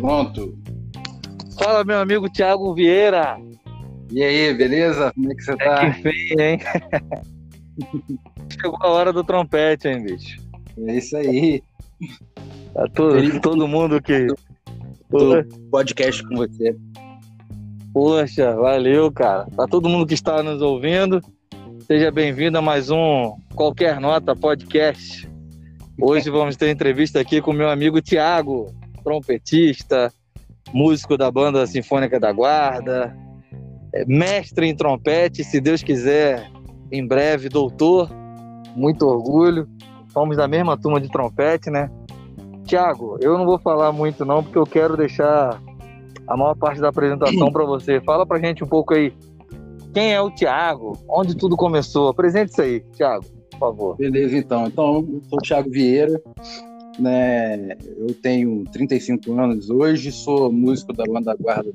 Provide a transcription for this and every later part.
Pronto. Fala, meu amigo Thiago Vieira. E aí, beleza? Como é que você tá? É que feio, hein? Chegou a hora do trompete, hein, bicho? É isso aí. Tá todo, todo mundo que. Podcast com você. Poxa, valeu, cara. Tá todo mundo que está nos ouvindo. Seja bem-vindo a mais um Qualquer Nota Podcast. Hoje vamos ter entrevista aqui com meu amigo Tiago, trompetista, músico da banda Sinfônica da Guarda, é, mestre em trompete, se Deus quiser, em breve, doutor. Muito orgulho. Somos da mesma turma de trompete, né? Tiago, eu não vou falar muito não, porque eu quero deixar a maior parte da apresentação para você. Fala pra gente um pouco aí. Quem é o Tiago? Onde tudo começou? Apresente isso aí, Tiago, favor. Beleza, então. Então, eu sou o Thiago Vieira, né? Eu tenho 35 anos hoje, sou músico da banda guarda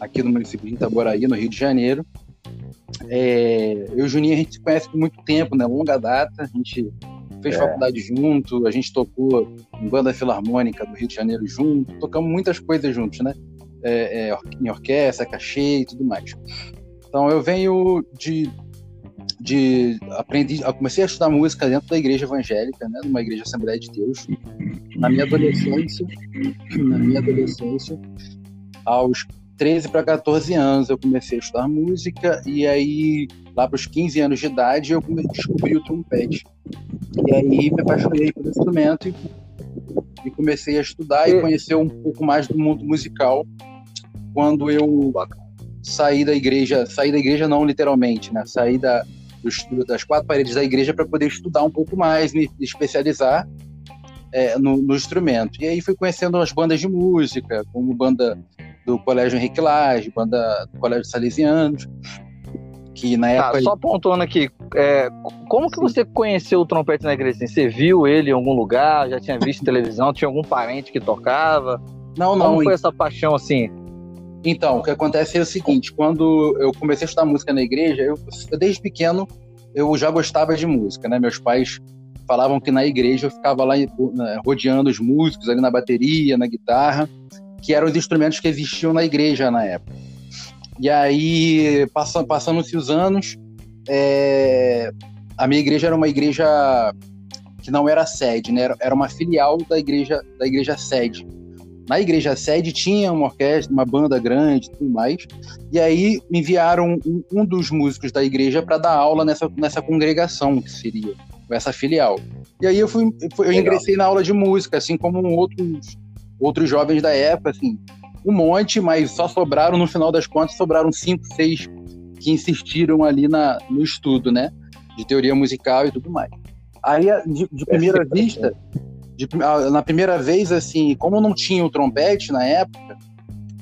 aqui no município de Itaboraí, no Rio de Janeiro. É, eu e o Juninho a gente se conhece por muito tempo, né? Longa data, a gente fez é. faculdade junto, a gente tocou em banda filarmônica do Rio de Janeiro junto, tocamos muitas coisas juntos, né? É, é, em orquestra, cachê e tudo mais. Então eu venho de de aprendi, comecei a estudar música dentro da igreja evangélica, né, numa igreja Assembleia de Deus. Na minha adolescência, na minha adolescência, aos 13 para 14 anos eu comecei a estudar música e aí lá para os 15 anos de idade eu descobri o trompete. E aí me apaixonei pelo instrumento e, e comecei a estudar e conhecer um pouco mais do mundo musical quando eu saí da igreja, saí da igreja não literalmente, né? Saí da, dos, das quatro paredes da igreja para poder estudar um pouco mais, me especializar é, no, no, instrumento. E aí fui conhecendo as bandas de música, como banda do Colégio Henrique Lage, banda do Colégio Salesianos, que na tá, época... Tá, só apontando aqui, é, como que você conheceu o trompete na igreja? Assim, você viu ele em algum lugar? Já tinha visto televisão? Tinha algum parente que tocava? Não, não. Como foi essa paixão assim? Então, o que acontece é o seguinte: quando eu comecei a estudar música na igreja, eu, desde pequeno eu já gostava de música, né? Meus pais falavam que na igreja eu ficava lá né, rodeando os músicos ali na bateria, na guitarra, que eram os instrumentos que existiam na igreja na época. E aí, passando-se os anos, é, a minha igreja era uma igreja que não era sede, né? Era uma filial da igreja da igreja sede na igreja sede tinha uma orquestra, uma banda grande e tudo mais. E aí enviaram um, um dos músicos da igreja para dar aula nessa, nessa congregação, que seria essa filial. E aí eu fui, eu ingressei na aula de música, assim como outros, outros jovens da época, assim, um monte, mas só sobraram, no final das contas, sobraram cinco, seis que insistiram ali na, no estudo, né? De teoria musical e tudo mais. Aí, de, de primeira vista, de, na primeira vez, assim, como não tinha o trompete na época,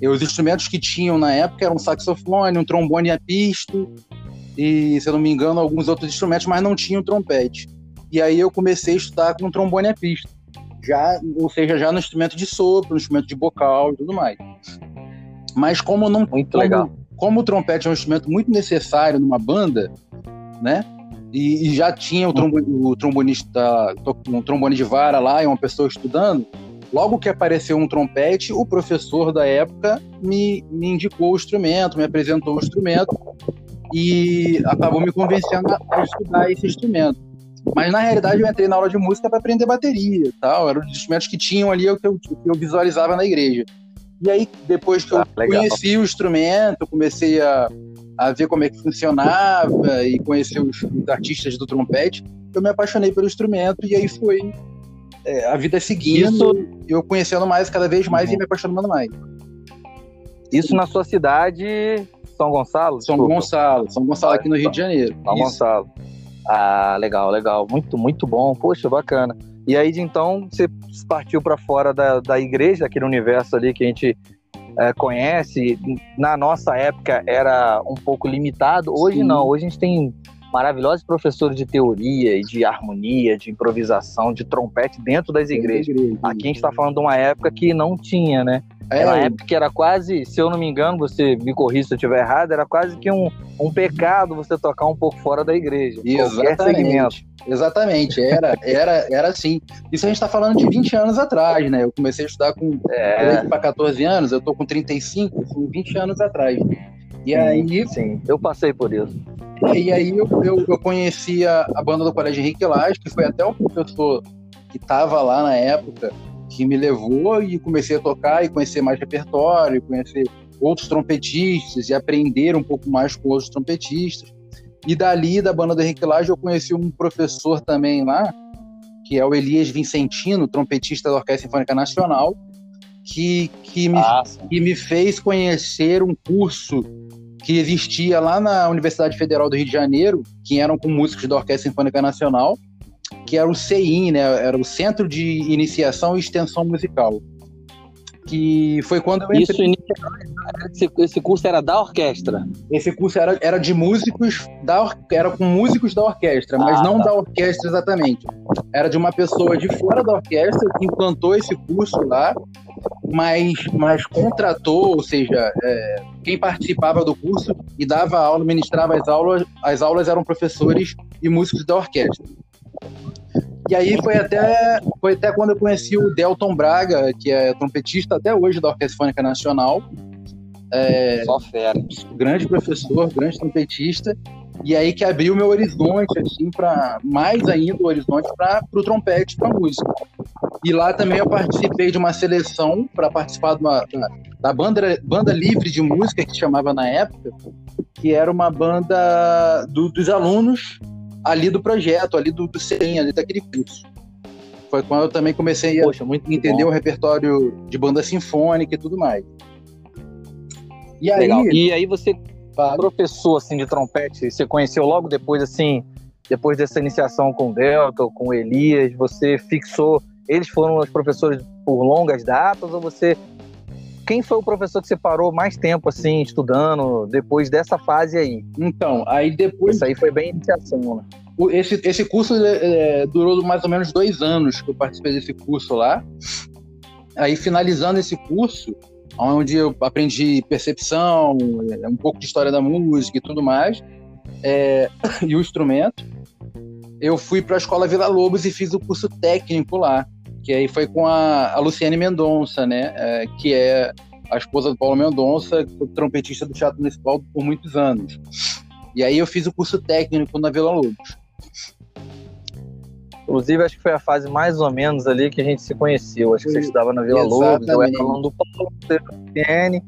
os instrumentos que tinham na época eram um saxofone, um trombone a pisto e, se eu não me engano, alguns outros instrumentos, mas não tinha o trompete. E aí eu comecei a estudar com trombone a pisto, já, ou seja, já no instrumento de sopro, no instrumento de bocal e tudo mais. Mas como não muito como, legal. como o trompete é um instrumento muito necessário numa banda, né? E, e já tinha o, trombone, o trombonista, um trombone de vara lá e uma pessoa estudando, logo que apareceu um trompete, o professor da época me, me indicou o instrumento, me apresentou o instrumento e acabou me convencendo a estudar esse instrumento. Mas na realidade eu entrei na aula de música para aprender bateria e tal, eram os instrumentos que tinham ali que eu, que eu visualizava na igreja. E aí, depois que ah, eu legal. conheci o instrumento, comecei a, a ver como é que funcionava e conhecer os, os artistas do trompete, eu me apaixonei pelo instrumento e aí foi é, a vida seguindo, Isso... eu conhecendo mais cada vez mais uhum. e me apaixonando mais. Isso na sua cidade, São Gonçalo? São desculpa. Gonçalo, São Gonçalo aqui no Rio de Janeiro. São Isso. Gonçalo. Ah, legal, legal. Muito, muito bom. Poxa, bacana. E aí, de então, você partiu para fora da, da igreja, aquele universo ali que a gente é, conhece, na nossa época era um pouco limitado. Hoje Sim. não, hoje a gente tem maravilhosos professores de teoria e de harmonia, de improvisação, de trompete dentro das igrejas. Aqui a gente está falando de uma época que não tinha, né? É, na época era quase, se eu não me engano, você me corrija se eu estiver errado, era quase que um, um pecado você tocar um pouco fora da igreja. Exatamente. Exatamente, era, era, era assim. Isso a gente está falando de 20 anos atrás, né? Eu comecei a estudar com é. para 14 anos, eu tô com 35, com 20 anos atrás. E sim, aí. Sim, eu passei por isso. E aí eu, eu, eu conhecia a banda do Colégio Henrique Lage, que foi até o professor que estava lá na época, que me levou e comecei a tocar e conhecer mais repertório, conhecer outros trompetistas e aprender um pouco mais com outros trompetistas. E dali, da banda do Henrique Lage, eu conheci um professor também lá, que é o Elias Vincentino, trompetista da Orquestra Sinfônica Nacional, que, que, me, ah, que me fez conhecer um curso que existia lá na Universidade Federal do Rio de Janeiro, que eram com músicos da Orquestra Sinfônica Nacional, que era o CIN, né? Era o Centro de Iniciação e Extensão Musical. Que foi quando eu entrei... Isso, esse, esse curso era da orquestra? Esse curso era, era de músicos, da era com músicos da orquestra, mas ah, não tá. da orquestra exatamente. Era de uma pessoa de fora da orquestra que implantou esse curso lá, mas, mas contratou, ou seja, é, quem participava do curso e dava aula, ministrava as aulas, as aulas eram professores e músicos da orquestra. E aí foi até, foi até quando eu conheci o Delton Braga, que é trompetista até hoje da Orquestra Fônica Nacional. É, Só fera. Grande professor, grande trompetista. E aí que abriu meu horizonte, assim, para mais ainda o horizonte para o trompete, para música. E lá também eu participei de uma seleção para participar uma, da, da, banda, banda livre de música que chamava na época, que era uma banda do, dos alunos ali do projeto, ali do, do CEM, ali daquele curso. Foi quando eu também comecei a Poxa, entender bom. o repertório de banda sinfônica e tudo mais. E aí. E aí você, professor assim, de trompete, você conheceu logo depois, assim, depois dessa iniciação com o Delta, com o Elias, você fixou, eles foram os professores por longas datas ou você quem foi o professor que você parou mais tempo assim estudando depois dessa fase aí? Então, aí depois. Isso aí foi bem iniciação, né? Esse, esse curso é, durou mais ou menos dois anos que eu participei desse curso lá. Aí, finalizando esse curso, onde eu aprendi percepção, é, um pouco de história da música e tudo mais, é, e o instrumento, eu fui para a Escola Vila Lobos e fiz o curso técnico lá que aí foi com a, a Luciane Mendonça, né, é, que é a esposa do Paulo Mendonça, trompetista do Teatro Municipal por muitos anos. E aí eu fiz o curso técnico na Vila Lobos. Inclusive, acho que foi a fase mais ou menos ali que a gente se conheceu. Acho que você estudava na Vila Exatamente. Lobos, eu era falando do Paulo, Luciane,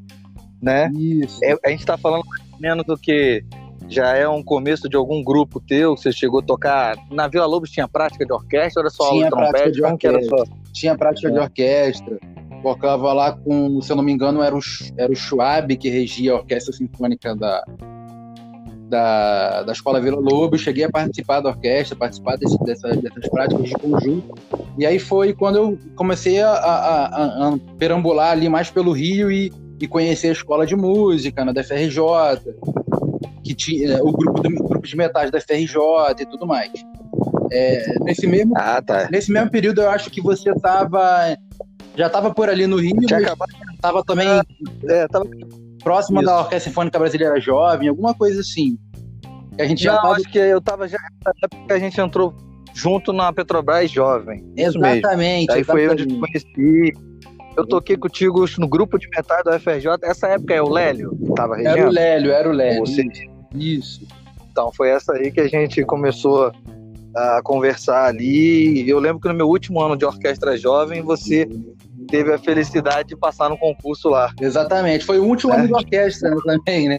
né? Isso. É, a gente está falando mais ou menos do que já é um começo de algum grupo teu? Você chegou a tocar. Na Vila Lobos tinha prática de orquestra era só tinha prática de orquestra. Só... Tinha prática é. de orquestra. Tocava lá com, se eu não me engano, era o, era o Schwab que regia a Orquestra Sinfônica da, da, da Escola Vila Lobos. Cheguei a participar da orquestra, participar desse, dessa, dessas práticas de conjunto. E aí foi quando eu comecei a, a, a, a perambular ali mais pelo Rio e, e conhecer a escola de música, na DFRJ, que tinha é, o grupo, do, grupo de metais da FRJ e tudo mais. É, nesse, mesmo, ah, tá. nesse mesmo período, eu acho que você estava já estava por ali no Rio, estava também é, tava... próximo Isso. da Orquestra Sinfônica Brasileira Jovem, alguma coisa assim. Que a gente Não, já tava... acho que eu estava já na época que a gente entrou junto na Petrobras Jovem. Exatamente. Aí foi onde eu conheci. Eu toquei contigo no grupo de metais da FRJ. Essa época é o Lélio? Tava regendo? Era o Lélio, era o Lélio. Você... Isso. Então foi essa aí que a gente começou a conversar ali. Eu lembro que no meu último ano de orquestra jovem, você teve a felicidade de passar no concurso lá. Exatamente. Foi o último é. ano de orquestra né, também, né?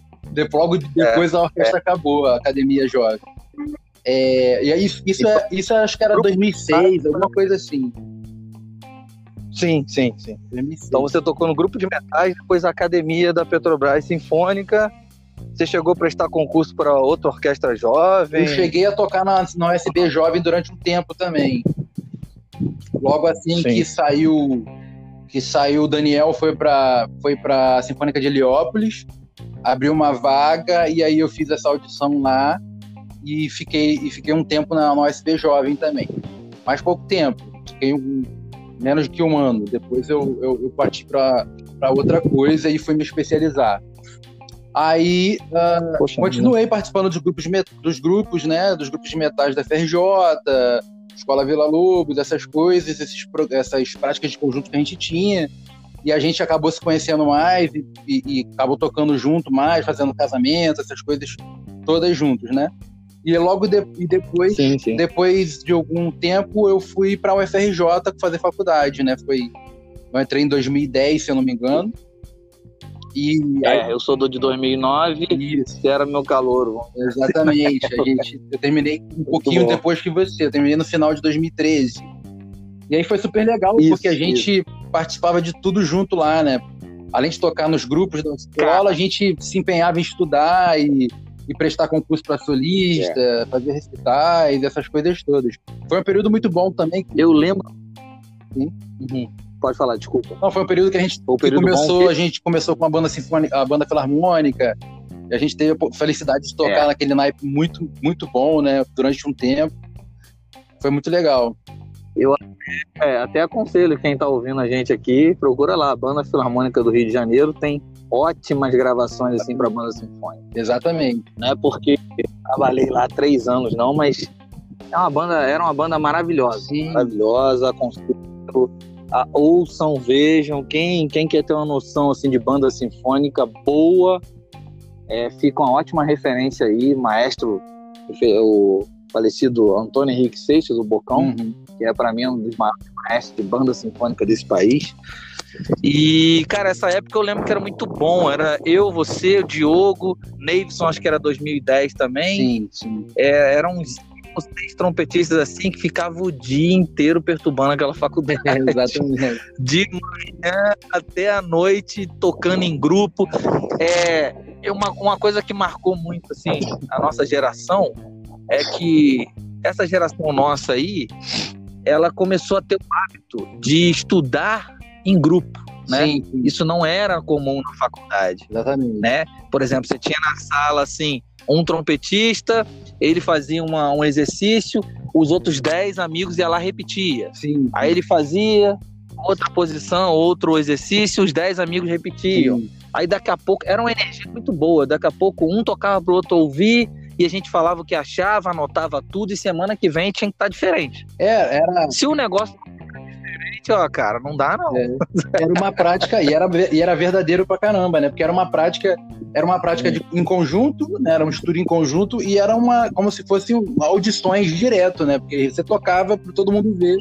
Logo depois é, a orquestra é. acabou, a academia jovem. É, e aí, isso, isso, é, isso acho que era 2006, alguma coisa assim. Sim, sim, sim. Então você tocou no grupo de metais, depois a academia da Petrobras Sinfônica você chegou a prestar concurso para outra orquestra jovem? Eu cheguei a tocar na, na USB Jovem durante um tempo também. Logo assim Sim. que saiu que saiu o Daniel foi para foi para Sinfônica de Heliópolis, abriu uma vaga e aí eu fiz essa audição lá e fiquei e fiquei um tempo na, na USB Jovem também. Mais pouco tempo, fiquei um, menos que um ano. Depois eu, eu, eu parti para para outra coisa e fui me especializar. Aí uh, Poxa, continuei participando dos grupos, dos grupos, né? Dos grupos de metais da FRJ, Escola Vila Lobos, essas coisas, esses, essas práticas de conjunto que a gente tinha. E a gente acabou se conhecendo mais e, e, e acabou tocando junto mais, fazendo casamento, essas coisas todas juntos, né? E logo de, e depois, sim, sim. depois de algum tempo, eu fui para a UFRJ fazer faculdade, né? Foi, eu entrei em 2010, se eu não me engano. E é, eu sou do de 2009, Isso. você era meu calor. Exatamente. A gente, eu terminei um pouquinho depois que você, eu terminei no final de 2013. E aí foi super legal, isso, porque a gente isso. participava de tudo junto lá, né? Além de tocar nos grupos da escola, Cara. a gente se empenhava em estudar e e prestar concurso para solista, é. fazer recitais, essas coisas todas. Foi um período muito bom também. Eu lembro. Uhum. Pode falar, desculpa. Não, foi um período que a gente começou, que... a gente começou com a banda sinfônica, a banda filarmônica. E a gente teve a felicidade de tocar é. naquele naipe muito, muito bom, né? Durante um tempo. Foi muito legal. Eu é, até aconselho quem está ouvindo a gente aqui, procura lá, a Banda Filarmônica do Rio de Janeiro tem ótimas gravações assim para banda sinfônica. Exatamente. Não é porque trabalhei lá três anos não, mas é uma banda, era uma banda maravilhosa, Sim. maravilhosa. Aconselho, a, ouçam, vejam. Quem quem quer ter uma noção assim de banda sinfônica boa, é, fica uma ótima referência aí, maestro o falecido Antônio Henrique Seixas, o Bocão, uhum. que é para mim um dos maiores maestros de banda sinfônica desse país. E, cara, essa época eu lembro que era muito bom. Era eu, você, o Diogo, Neivson, acho que era 2010 também. Sim, sim. É, eram uns seis trompetistas assim que ficavam o dia inteiro perturbando aquela faculdade. É, exatamente. De manhã até a noite, tocando em grupo. É, uma, uma coisa que marcou muito assim, a nossa geração é que essa geração nossa aí, ela começou a ter o hábito de estudar em grupo. Né? Sim, sim. Isso não era comum na faculdade. Exatamente. Né? Por exemplo, você tinha na sala assim um trompetista, ele fazia uma, um exercício, os outros dez amigos iam lá repetia. Sim. Aí ele fazia outra posição, outro exercício, os dez amigos repetiam. Sim. Aí daqui a pouco era uma energia muito boa. Daqui a pouco um tocava pro outro ouvir e a gente falava o que achava, anotava tudo e semana que vem tinha que estar tá diferente. É, era. Se o negócio diferente, ó, cara, não dá não. É, era uma prática e era, e era verdadeiro pra caramba, né? Porque era uma prática, era uma prática de, em conjunto, né? Era um estudo em conjunto e era uma como se fosse audições direto, né? Porque você tocava para todo mundo ver.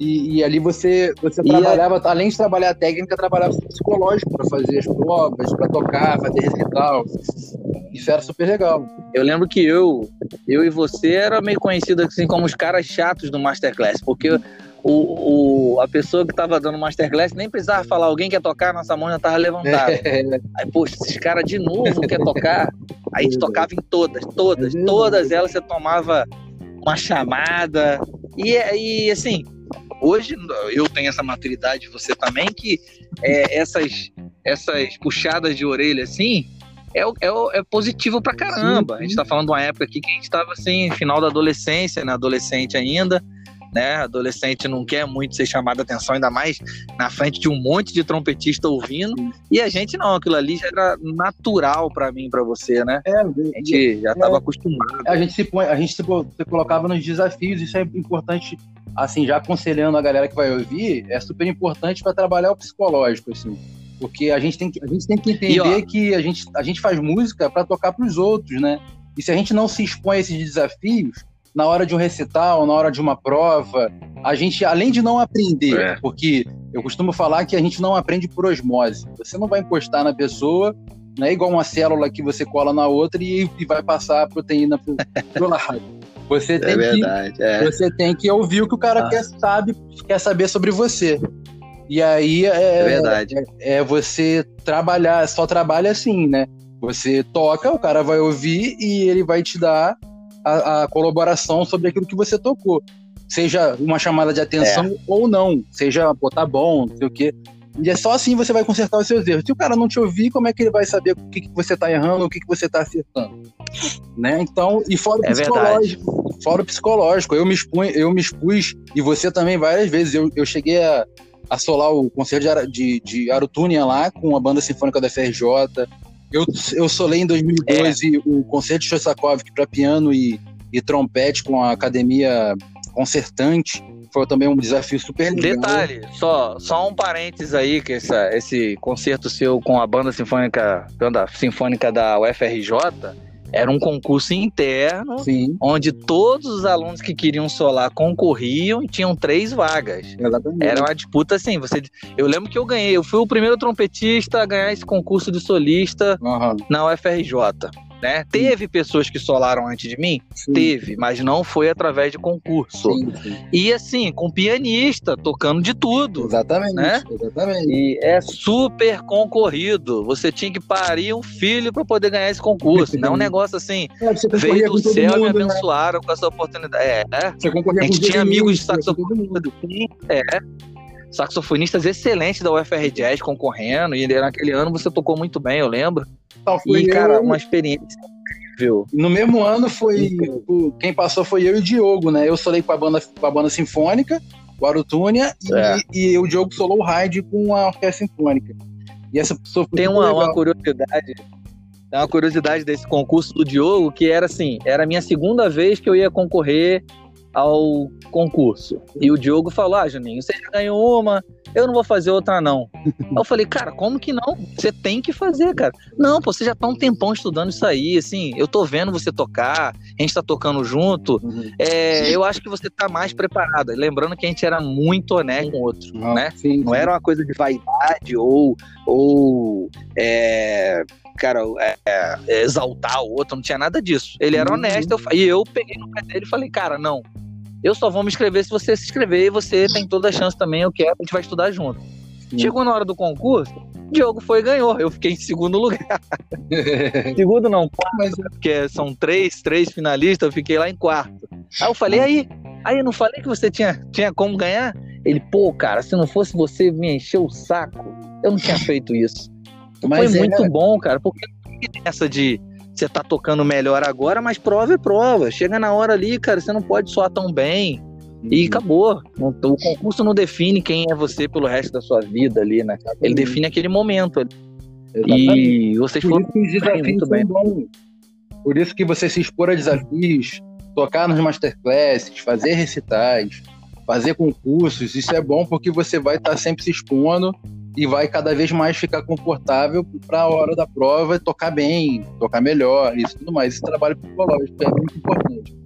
E, e, ali você, você trabalhava, a... além de trabalhar a técnica, trabalhava o psicológico para fazer as provas, para tocar, fazer recital. Isso era super legal. Eu lembro que eu, eu e você era meio conhecido assim como os caras chatos do Masterclass, porque o, o, a pessoa que estava dando masterclass nem precisava falar, alguém quer tocar, nossa mão já estava levantada. É. Aí, poxa, esses caras de novo quer tocar. Aí a gente tocava em todas, todas, todas elas você tomava uma chamada. E, e assim, hoje eu tenho essa maturidade, você também, que é, essas, essas puxadas de orelha assim. É, é, é positivo pra caramba. A gente tá falando de uma época aqui que a gente tava assim, final da adolescência, né? Adolescente ainda né? Adolescente não quer muito ser chamado a atenção, ainda mais na frente de um monte de trompetista ouvindo. E a gente não, aquilo ali já era natural para mim, para você, né? É, a gente já estava é, acostumado. A gente se põe, a gente se, se colocava nos desafios, isso é importante, assim, já aconselhando a galera que vai ouvir, é super importante para trabalhar o psicológico, assim. Porque a gente tem que, a gente tem que entender e, ó, que a gente, a gente faz música para tocar para os outros, né? E se a gente não se expõe a esses desafios, na hora de um recital, na hora de uma prova, a gente, além de não aprender, é. porque eu costumo falar que a gente não aprende por osmose. Você não vai encostar na pessoa, não é igual uma célula que você cola na outra e, e vai passar a proteína pro, pro lado. Você é tem, é verdade, que, é. você tem que ouvir o que o cara ah. quer, sabe, quer saber sobre você. E aí é, é verdade. É, é você trabalhar, só trabalha assim, né? Você toca, o cara vai ouvir e ele vai te dar a, a, colaboração sobre aquilo que você tocou. Seja uma chamada de atenção é. ou não. Seja, pô, tá bom, não sei o quê. E é só assim você vai consertar os seus erros. Se o cara não te ouvir, como é que ele vai saber o que, que você tá errando, o que, que você tá acertando? Né? Então, e fora o é psicológico. Verdade. Fora o psicológico. Eu me, expus, eu me expus, e você também várias vezes. Eu, eu cheguei a, assolar o concerto de, de, de Arutúnia lá com a banda sinfônica da FRJ. Eu, eu solei em 2012 é. o concerto de Shostakovich para piano e, e trompete com a academia concertante. Foi também um desafio super legal. Detalhe, só, só um parênteses aí, que essa, esse concerto seu com a banda sinfônica, banda sinfônica da UFRJ era um concurso interno, Sim. onde todos os alunos que queriam solar concorriam e tinham três vagas. Exatamente. Era uma disputa assim. Você, eu lembro que eu ganhei, eu fui o primeiro trompetista a ganhar esse concurso de solista uhum. na UFRJ né? Teve pessoas que solaram antes de mim? Sim. Teve, mas não foi através de concurso. Sim, sim. E assim, com pianista, tocando de tudo. Exatamente, né? exatamente. E é super concorrido. Você tinha que parir um filho para poder ganhar esse concurso. não é um negócio assim, é, veio do céu mundo, e me né? abençoaram né? com essa oportunidade. É, é. Você concorria a gente tinha amigos de saxofonista. É saxofonistas excelentes da UFR Jazz concorrendo, e naquele ano você tocou muito bem, eu lembro. e, cara, eu... uma experiência incrível. No mesmo ano foi. Quem passou foi eu e o Diogo, né? Eu solei com a banda, com a banda sinfônica, o Arutúnia, é. e, e, o Diogo solou o Hyde com a orquestra sinfônica. E essa pessoa Tem uma, uma curiosidade. Tem uma curiosidade desse concurso do Diogo, que era assim, era a minha segunda vez que eu ia concorrer ao concurso. E o Diogo falou: Ah, Juninho, você já ganhou uma, eu não vou fazer outra, não. eu falei, cara, como que não? Você tem que fazer, cara. Não, pô, você já tá um tempão estudando isso aí, assim, eu tô vendo você tocar, a gente tá tocando junto. Uhum. É, eu acho que você tá mais preparado. Lembrando que a gente era muito honesto com o outro, ah, né? Sim, sim. Não era uma coisa de vaidade ou. ou é, cara, é, é, exaltar o outro, não tinha nada disso. Ele era honesto, eu, e eu peguei no pé dele e falei, cara, não, eu só vou me inscrever se você se inscrever e você tem toda a chance também, eu quero, a gente vai estudar junto. Sim. Chegou na hora do concurso, Diogo foi e ganhou. Eu fiquei em segundo lugar. segundo não, quarto, Mas... porque são três, três finalistas, eu fiquei lá em quarto. Aí eu falei, aí, aí eu não falei que você tinha, tinha como ganhar? Ele, pô, cara, se não fosse você me encher o saco, eu não tinha feito isso. Mas foi é... muito bom, cara, porque essa de você tá tocando melhor agora, mas prova é prova. Chega na hora ali, cara, você não pode soar tão bem. E uhum. acabou. O concurso não define quem é você pelo resto da sua vida ali, né? Ele define aquele momento. Exatamente. E vocês foram muito bem. Por isso que você se expor a desafios, tocar nos masterclasses, fazer recitais, fazer concursos, isso é bom porque você vai estar tá sempre se expondo e vai cada vez mais ficar confortável para a hora da prova tocar bem, tocar melhor, isso tudo mais. Esse trabalho psicológico é muito importante.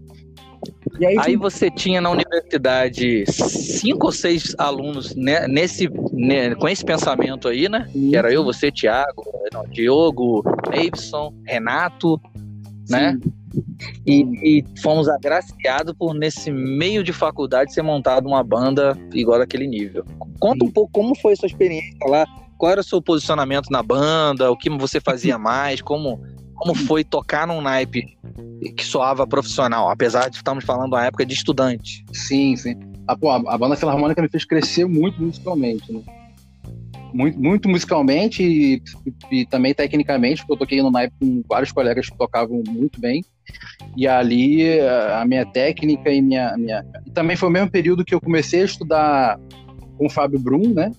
E aí, aí você tinha na universidade cinco ou seis alunos né, nesse, né, com esse pensamento aí, né? Que era eu, você, Thiago, Diogo, Davidson, Renato, né? E, e, fomos agraciados por, nesse meio de faculdade, ser montado uma banda igual daquele nível. Conta um pouco como foi a sua experiência lá, qual era o seu posicionamento na banda, o que você fazia mais, como, como foi tocar num naipe que soava profissional, apesar de estarmos falando uma época de estudante. Sim, sim. A, pô, a banda Filarmônica me fez crescer muito musicalmente, né? Muito, muito musicalmente e, e, também tecnicamente, porque eu toquei no naipe com vários colegas que tocavam muito bem. E ali a minha técnica e minha, minha. E também foi o mesmo período que eu comecei a estudar com o Fábio Brum, né?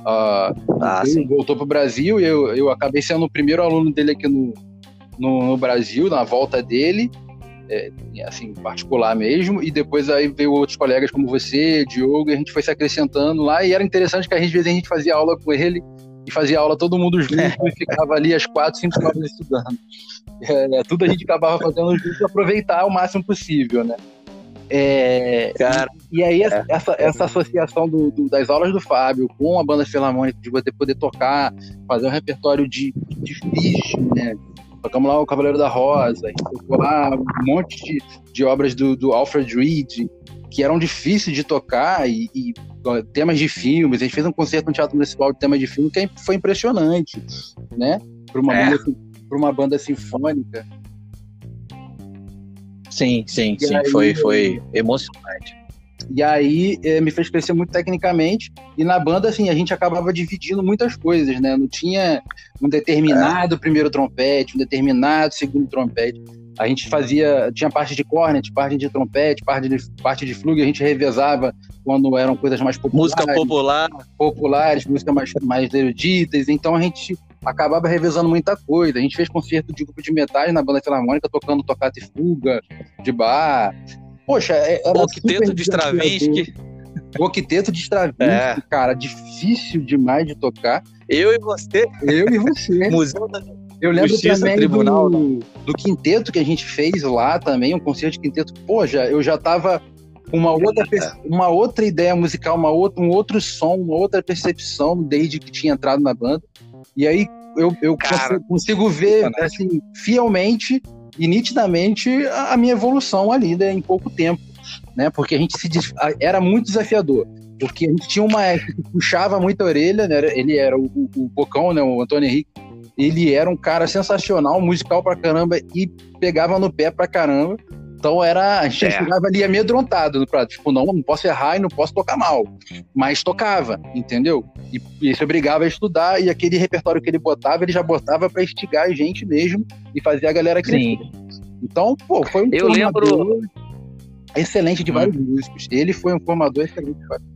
Uh, ah, ele voltou para o Brasil e eu, eu acabei sendo o primeiro aluno dele aqui no, no, no Brasil, na volta dele é, assim, particular mesmo, e depois aí veio outros colegas como você, Diogo, e a gente foi se acrescentando lá, e era interessante que às vezes a gente fazia aula com ele, e fazia aula todo mundo junto, e ficava ali às quatro, cinco horas estudando. É, é, tudo a gente acabava fazendo junto para aproveitar o máximo possível, né? É, Cara, e aí essa, é. essa, essa associação do, do, das aulas do Fábio com a banda filarmônica, de você poder tocar, fazer um repertório de, difícil, né? Tocamos lá o Cavaleiro da Rosa, tocou lá um monte de, de obras do, do, Alfred Reed, que eram difíceis de tocar, e, e, temas de filmes. A gente fez um concerto no Teatro Municipal de temas de filme que foi impressionante, né? Para uma, é. banda, uma banda sinfônica. Sim, sim, e sim. Aí, foi, foi emocionante. E aí é, me fez crescer muito tecnicamente. E na banda, assim, a gente acabava dividindo muitas coisas, né? Não tinha um determinado é. primeiro trompete, um determinado segundo trompete. A gente fazia, tinha parte de cornet, parte de trompete, parte de, parte de flug, a gente revezava quando eram coisas mais populares. Música popular. Populares, música mais, mais eruditas, então a gente acabava revezando muita coisa. A gente fez concerto de grupo de metais na banda filarmônica, tocando tocata e fuga, de bar. Poxa, é, era Octeto de Stravinsky. O octeto de Stravinsky, é. cara, difícil demais de tocar. Eu e você. Eu e você. Museu da eu lembro Justiça também Tribunal, do, né? do quinteto que a gente fez lá também, um concerto de quinteto. Pô, já, eu já tava com uma outra, uma outra ideia musical, uma outra, um outro som, uma outra percepção desde que tinha entrado na banda. E aí eu, eu Cara, consigo, consigo, ver assim, fielmente e nitidamente a, minha evolução ali né, em pouco tempo. Né? Porque a gente se era muito desafiador. Porque a gente tinha uma que puxava muito a orelha, né? ele era o, o, o Bocão, né? o Antônio Henrique, ele era um cara sensacional, musical pra caramba e pegava no pé pra caramba. Então era, a gente é. chegava ali amedrontado no prato. Tipo, não, não posso errar e não posso tocar mal. Mas tocava, entendeu? E, e se obrigava a estudar e aquele repertório que ele botava, ele já botava para instigar a gente mesmo e fazer a galera crescer. Sim. Então, pô, foi um Eu lembro excelente de hum. vários músicos. Ele foi um formador excelente de vários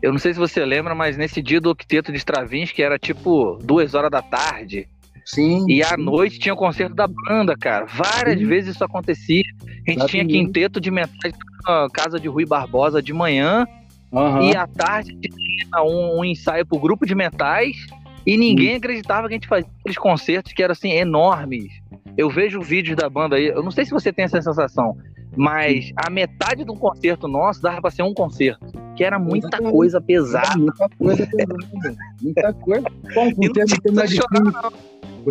eu não sei se você lembra, mas nesse dia do octeto de Stravinsky era tipo duas horas da tarde. Sim. E à noite tinha o concerto da banda, cara. Várias sim. vezes isso acontecia. A gente tinha quinteto de metais na casa de Rui Barbosa de manhã. Uhum. E à tarde tinha um, um ensaio pro grupo de metais. E ninguém acreditava que a gente fazia aqueles concertos que eram assim, enormes. Eu vejo vídeos da banda aí, eu não sei se você tem essa sensação, mas a metade de um concerto nosso dava pra ser um concerto que era muita coisa pesada. Muita coisa pesada. muita coisa. Bom, tema de filme,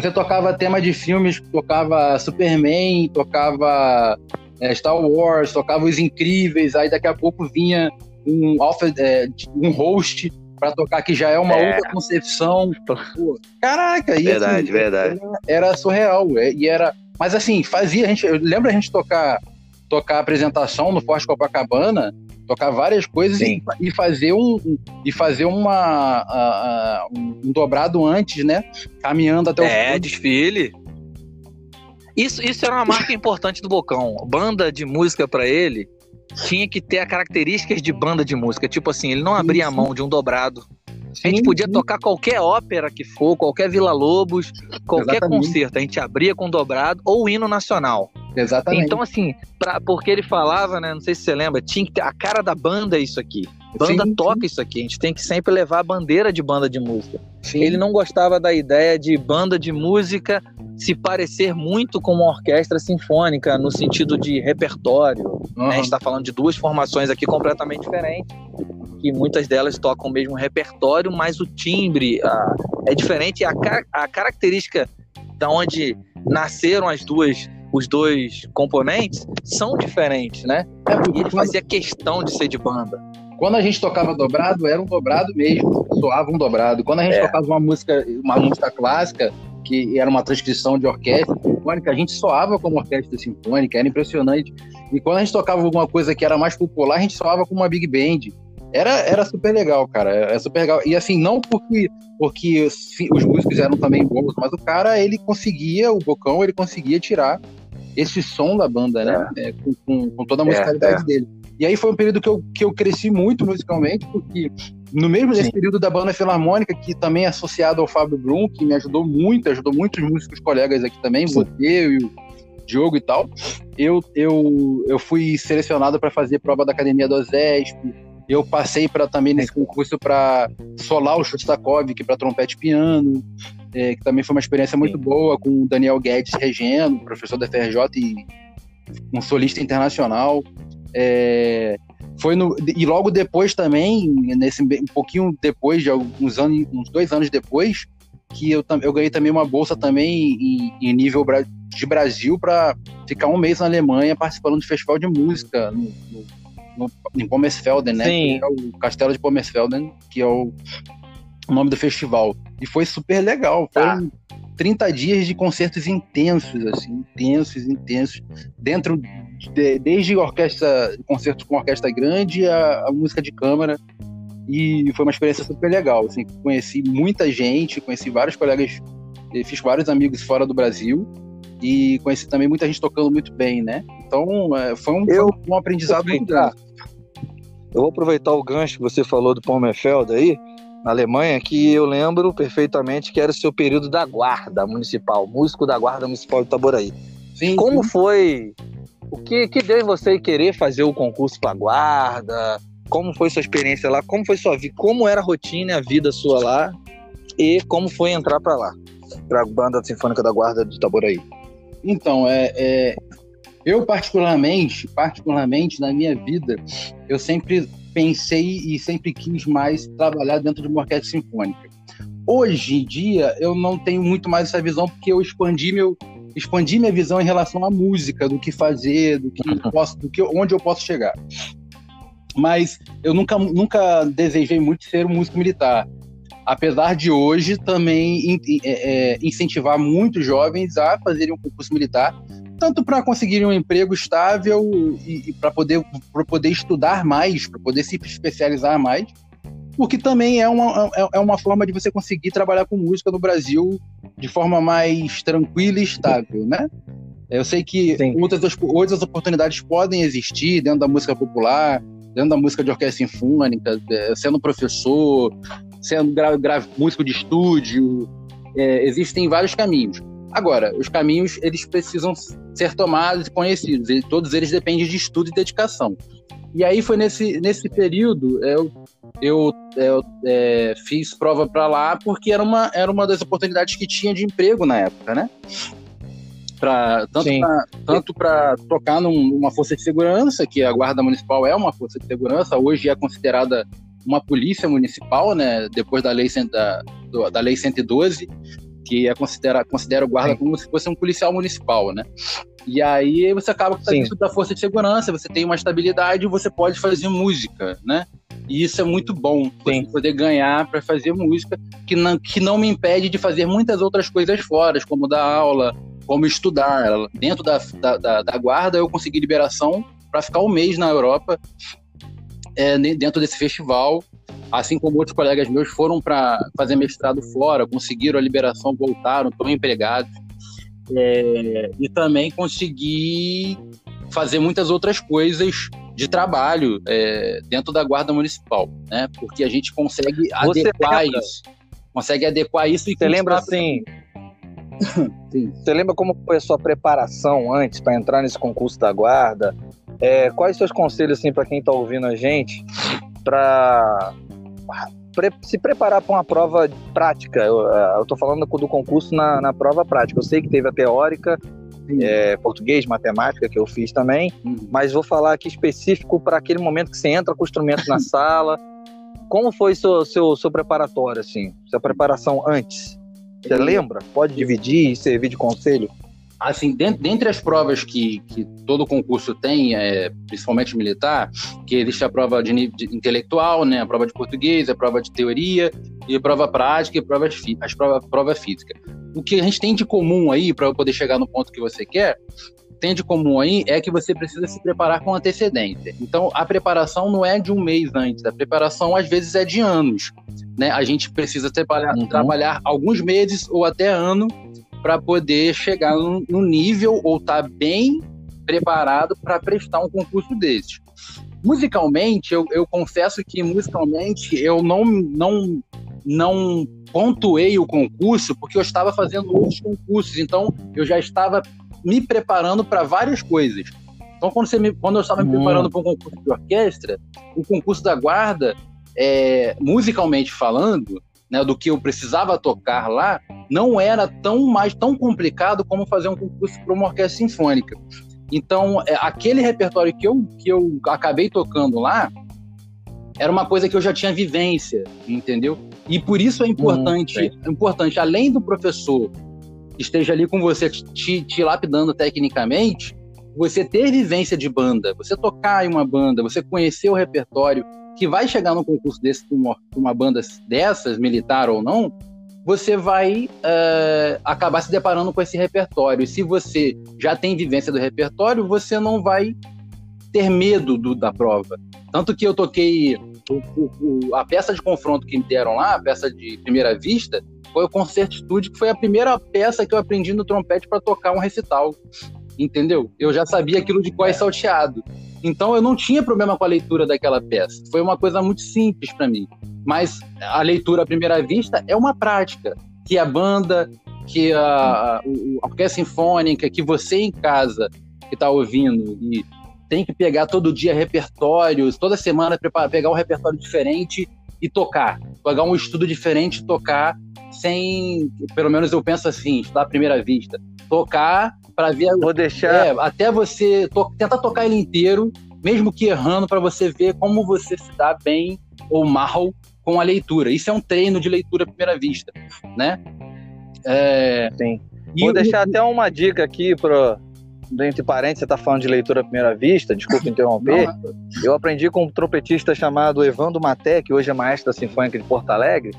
você tocava tema de filmes, tocava Superman, tocava é, Star Wars, tocava Os Incríveis, aí daqui a pouco vinha um, é, um host para tocar que já é uma é. outra concepção. Pô, caraca, isso verdade, assim, verdade. Era, era surreal. É, e era, mas assim, fazia a gente. Lembra a gente tocar tocar a apresentação no Forte Copacabana tocar várias coisas e, e, fazer um e fazer uma uh, um dobrado antes, né? Caminhando até o É, desfile. Isso, isso era uma marca importante do Bocão. Banda de música para ele tinha que ter características de banda de música. Tipo assim, ele não abria a mão de um dobrado. A gente podia tocar qualquer ópera que for, qualquer Vila Lobos, qualquer Exatamente. concerto. A gente abria com dobrado ou hino nacional. Exatamente. Então, assim, pra, porque ele falava, né? Não sei se você lembra, tinha que ter, a cara da banda é isso aqui. Banda sim, toca sim. isso aqui. A gente tem que sempre levar a bandeira de banda de música. Sim. Ele não gostava da ideia de banda de música se parecer muito com uma orquestra sinfônica no sentido de repertório. Uhum. A gente está falando de duas formações aqui completamente diferentes, que muitas delas tocam o mesmo repertório, mas o timbre a, é diferente. A, a característica da onde nasceram as duas os dois componentes são diferentes, né? É, e ele fazia questão de ser de banda. Quando a gente tocava dobrado, era um dobrado mesmo, soava um dobrado. Quando a gente é. tocava uma música, uma música clássica, que era uma transcrição de orquestra sinfônica, a gente soava como orquestra sinfônica, era impressionante. E quando a gente tocava alguma coisa que era mais popular, a gente soava como uma big band. Era, era super legal, cara. Era super legal. E assim, não porque, porque os músicos eram também bons, mas o cara, ele conseguia, o Bocão, ele conseguia tirar esse som da banda, né? É. É, com, com, com, toda a é, musicalidade é. dele. E aí foi um período que eu, que eu cresci muito musicalmente, porque no mesmo desse período da banda Filarmônica, que também é associado ao Fábio Brum, que me ajudou muito, ajudou muitos músicos colegas aqui também, você e o Diogo e tal, eu, eu, eu fui selecionado para fazer prova da Academia do Ozesp, eu passei para também nesse concurso para solar o Shostakovich para trompete e piano, é, que também foi uma experiência muito Sim. boa com o Daniel Guedes regendo, professor da FRJ e um solista internacional. É, foi no, e logo depois também, nesse um pouquinho depois de alguns anos, uns dois anos depois, que eu, eu ganhei também uma bolsa também em, em nível de Brasil para ficar um mês na Alemanha participando de festival de música no, no no, em Pommersfelden, né? Sim. Que é o Castelo de Pommersfelden, que é o, nome do festival. E foi super legal. Foram tá. 30 dias de concertos intensos, assim, intensos, intensos. Dentro, de, desde orquestra, concertos com orquestra grande a, a música de câmara. E foi uma experiência super legal. Assim, conheci muita gente, conheci vários colegas, fiz vários amigos fora do Brasil. e conheci também muita gente tocando muito bem, né? Então é, foi um, eu, um aprendizado muito grande. Eu vou aproveitar o gancho que você falou do Palmerfeld aí, na Alemanha, que eu lembro perfeitamente que era o seu período da guarda municipal, músico da guarda municipal de Itaboraí. Sim, Como sim. foi? O que, que deu em você querer fazer o concurso para guarda? Como foi sua experiência lá? Como foi sua vida? Como era a rotina e a vida sua lá? E como foi entrar para lá, para a banda sinfônica da guarda de Itaboraí? Então, é, é, eu particularmente, particularmente na minha vida, eu sempre pensei e sempre quis mais trabalhar dentro de uma orquestra sinfônica. Hoje em dia, eu não tenho muito mais essa visão porque eu expandi meu expandi minha visão em relação à música, do que fazer, do que posso, do que onde eu posso chegar. Mas eu nunca nunca desejei muito ser um músico militar apesar de hoje também é, é, incentivar muitos jovens a fazerem um concurso militar, tanto para conseguirem um emprego estável e, e para poder, poder estudar mais, para poder se especializar mais, porque também é uma, é, é uma forma de você conseguir trabalhar com música no Brasil de forma mais tranquila e estável, né? Eu sei que outras, outras oportunidades podem existir dentro da música popular, dentro da música de orquestra sinfônica, é, sendo professor, sendo gra, gra, músico de estúdio. É, existem vários caminhos. Agora, os caminhos eles precisam ser tomados e conhecidos. E todos eles dependem de estudo e dedicação. E aí foi nesse, nesse período eu, eu, eu é, fiz prova para lá porque era uma, era uma das oportunidades que tinha de emprego na época, né? Pra, tanto para tocar num, numa força de segurança, que a Guarda Municipal é uma força de segurança, hoje é considerada uma polícia municipal, né, depois da lei, da, da lei 112, que é considera, considera o guarda Sim. como se fosse um policial municipal, né? E aí você acaba com dentro da força de segurança, você tem uma estabilidade você pode fazer música, né? E isso é muito bom, você poder ganhar para fazer música, que não, que não me impede de fazer muitas outras coisas fora, como dar aula, como estudar. Dentro da, da, da, da guarda, eu consegui liberação para ficar um mês na Europa é, dentro desse festival, assim como outros colegas meus foram para fazer mestrado fora, conseguiram a liberação, voltaram, estão empregados. É, e também consegui fazer muitas outras coisas de trabalho é, dentro da guarda municipal, né? Porque a gente consegue Você adequar lembra? isso, consegue adequar isso e você lembra assim? Sim. Você lembra como foi a sua preparação antes para entrar nesse concurso da guarda? É, quais seus conselhos assim para quem está ouvindo a gente para se preparar para uma prova prática? Eu estou falando do concurso na, na, prova prática. Eu sei que teve a teórica, é, português, matemática que eu fiz também, uhum. mas vou falar aqui específico para aquele momento que você entra com o instrumento na sala. Como foi seu, seu, seu preparatório, assim? Sua preparação antes? Você lembra? Pode dividir e servir de conselho? Assim, dentro, dentre as provas que, que todo concurso tem, é, principalmente militar, que existe a prova de, intelectual, né, a prova de português, a prova de teoria, e a prova prática e provas, as prova, prova física. O que a gente tem de comum aí, para poder chegar no ponto que você quer, tem de comum aí é que você precisa se preparar com antecedência. Então, a preparação não é de um mês antes, a preparação às vezes é de anos. Né? A gente precisa trabalhar, uhum. trabalhar alguns meses ou até ano para poder chegar no nível ou estar tá bem preparado para prestar um concurso desses. Musicalmente, eu, eu confesso que musicalmente eu não, não, não pontuei o concurso porque eu estava fazendo outros concursos, então eu já estava me preparando para várias coisas. Então, quando, você me, quando eu estava me hum. preparando para um concurso de orquestra, o concurso da guarda, é, musicalmente falando, né, do que eu precisava tocar lá, não era tão mais tão complicado como fazer um concurso para uma orquestra sinfônica. Então, é, aquele repertório que eu, que eu acabei tocando lá era uma coisa que eu já tinha vivência, entendeu? E por isso é importante, hum, é importante além do professor esteja ali com você te, te lapidando tecnicamente, você ter vivência de banda, você tocar em uma banda, você conhecer o repertório, que vai chegar no concurso desse, uma, uma banda dessas, militar ou não, você vai uh, acabar se deparando com esse repertório. E se você já tem vivência do repertório, você não vai ter medo do, da prova. Tanto que eu toquei o, o, a peça de confronto que me deram lá, a peça de primeira vista, foi o Concerto que foi a primeira peça que eu aprendi no trompete para tocar um recital. Entendeu? Eu já sabia aquilo de qual é salteado. Então eu não tinha problema com a leitura daquela peça. Foi uma coisa muito simples para mim. Mas a leitura à primeira vista é uma prática que a banda, que a, a, orquestra sinfônica, que você em casa que está ouvindo e tem que pegar todo dia repertórios, toda semana pegar um repertório diferente e tocar, pegar um estudo diferente e tocar sem, pelo menos eu penso assim, estudar à primeira vista, tocar para ver, vou deixar é, até você to, tentar tocar ele inteiro, mesmo que errando, para você ver como você se dá bem ou mal com a leitura. Isso é um treino de leitura à primeira vista, né? É... Sim. Vou deixar até uma dica aqui para entre parênteses, você está falando de leitura à primeira vista, desculpa interromper. Eu aprendi com um trompetista chamado Evandro Maté, que hoje é maestro da Sinfônica de Porto Alegre,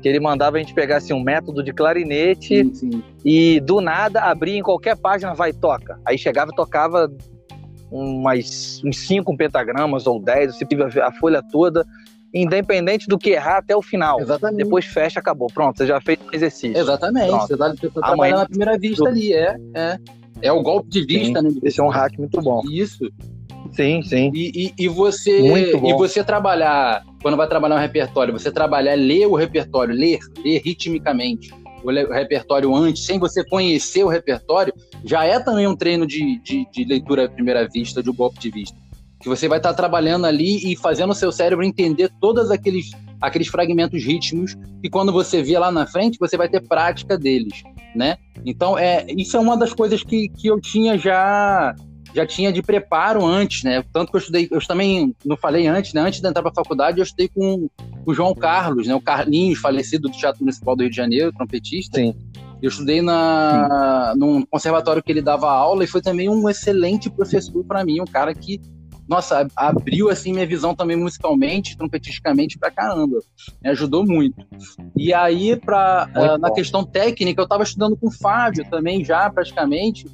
que ele mandava a gente pegar assim, um método de clarinete sim, sim. e do nada abrir em qualquer página, vai toca. Aí chegava e tocava umas, uns cinco pentagramas ou dez, você teve a folha toda, independente do que errar até o final. Exatamente. Depois fecha, acabou. Pronto, você já fez o exercício. Exatamente. Pronto. Você está tá trabalhando na primeira vista ali, é. é. É o golpe de vista, sim, né? Esse é um hack muito bom. Isso. Sim, sim. E, e, e você e você trabalhar, quando vai trabalhar um repertório, você trabalhar, ler o repertório, ler, ler ritmicamente o, o repertório antes, sem você conhecer o repertório, já é também um treino de, de, de leitura à primeira vista, de um golpe de vista. Que você vai estar trabalhando ali e fazendo o seu cérebro entender todos aqueles, aqueles fragmentos ritmos e quando você vê lá na frente, você vai ter prática deles, né? Então, é, isso é uma das coisas que, que eu tinha já já tinha de preparo antes, né? Tanto que eu estudei, eu também não falei antes, né? Antes de entrar para a faculdade, eu estudei com o João Carlos, né? O Carlinhos, falecido do Teatro Municipal do Rio de Janeiro, trompetista. Sim. Eu estudei na, num conservatório que ele dava aula e foi também um excelente professor para mim, um cara que nossa, abriu assim minha visão também musicalmente, trompetisticamente pra caramba. Me ajudou muito. E aí, pra, uh, na questão técnica, eu estava estudando com o Fábio também já, praticamente.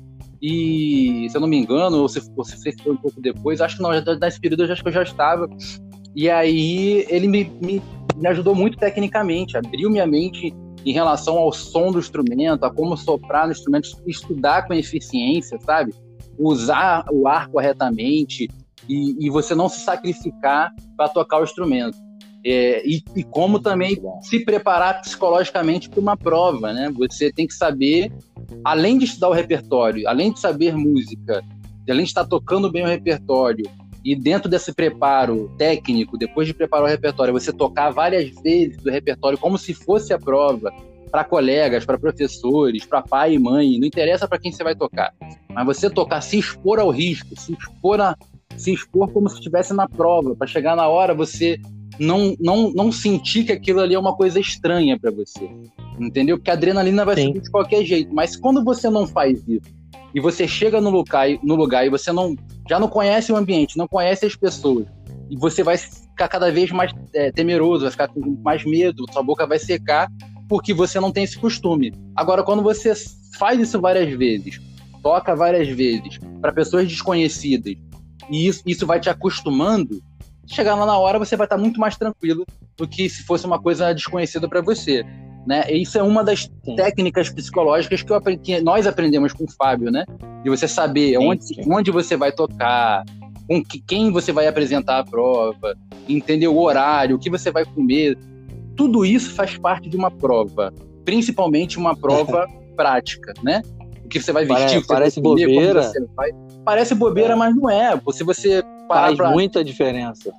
E, se eu não me engano, ou se, ou se foi um pouco depois, acho que não, já, nesse período eu acho que eu já estava. E aí ele me, me, me ajudou muito tecnicamente, abriu minha mente em relação ao som do instrumento, a como soprar no instrumento, estudar com eficiência, sabe? Usar o ar corretamente, e, e você não se sacrificar para tocar o instrumento. É, e, e, como também se preparar psicologicamente para uma prova, né? Você tem que saber, além de estudar o repertório, além de saber música, além de estar tocando bem o repertório, e dentro desse preparo técnico, depois de preparar o repertório, você tocar várias vezes o repertório como se fosse a prova, para colegas, para professores, para pai e mãe, não interessa para quem você vai tocar, mas você tocar, se expor ao risco, se expor a, se expor como se estivesse na prova, para chegar na hora você não, não, não sentir que aquilo ali é uma coisa estranha para você. Entendeu? Porque a adrenalina vai Sim. subir de qualquer jeito. Mas quando você não faz isso e você chega no lugar, no lugar e você não já não conhece o ambiente, não conhece as pessoas, e você vai ficar cada vez mais é, temeroso, vai ficar com mais medo, sua boca vai secar, porque você não tem esse costume. Agora, quando você faz isso várias vezes, toca várias vezes para pessoas desconhecidas, e isso, isso vai te acostumando, chegar lá na hora você vai estar muito mais tranquilo do que se fosse uma coisa desconhecida para você. Né? Isso é uma das sim. técnicas psicológicas que, aprendi, que, nós aprendemos com o Fábio, né? De você saber sim, onde, sim. onde você vai tocar, com que, quem você vai apresentar a prova, entender o horário, o que você vai comer. Tudo isso faz parte de uma prova, principalmente uma prova prática, né? Que você vai vestir, parece, o que você vai comer, bobeira. Vai... Parece bobeira, mas não é. Se você parar Faz pra... muita diferença.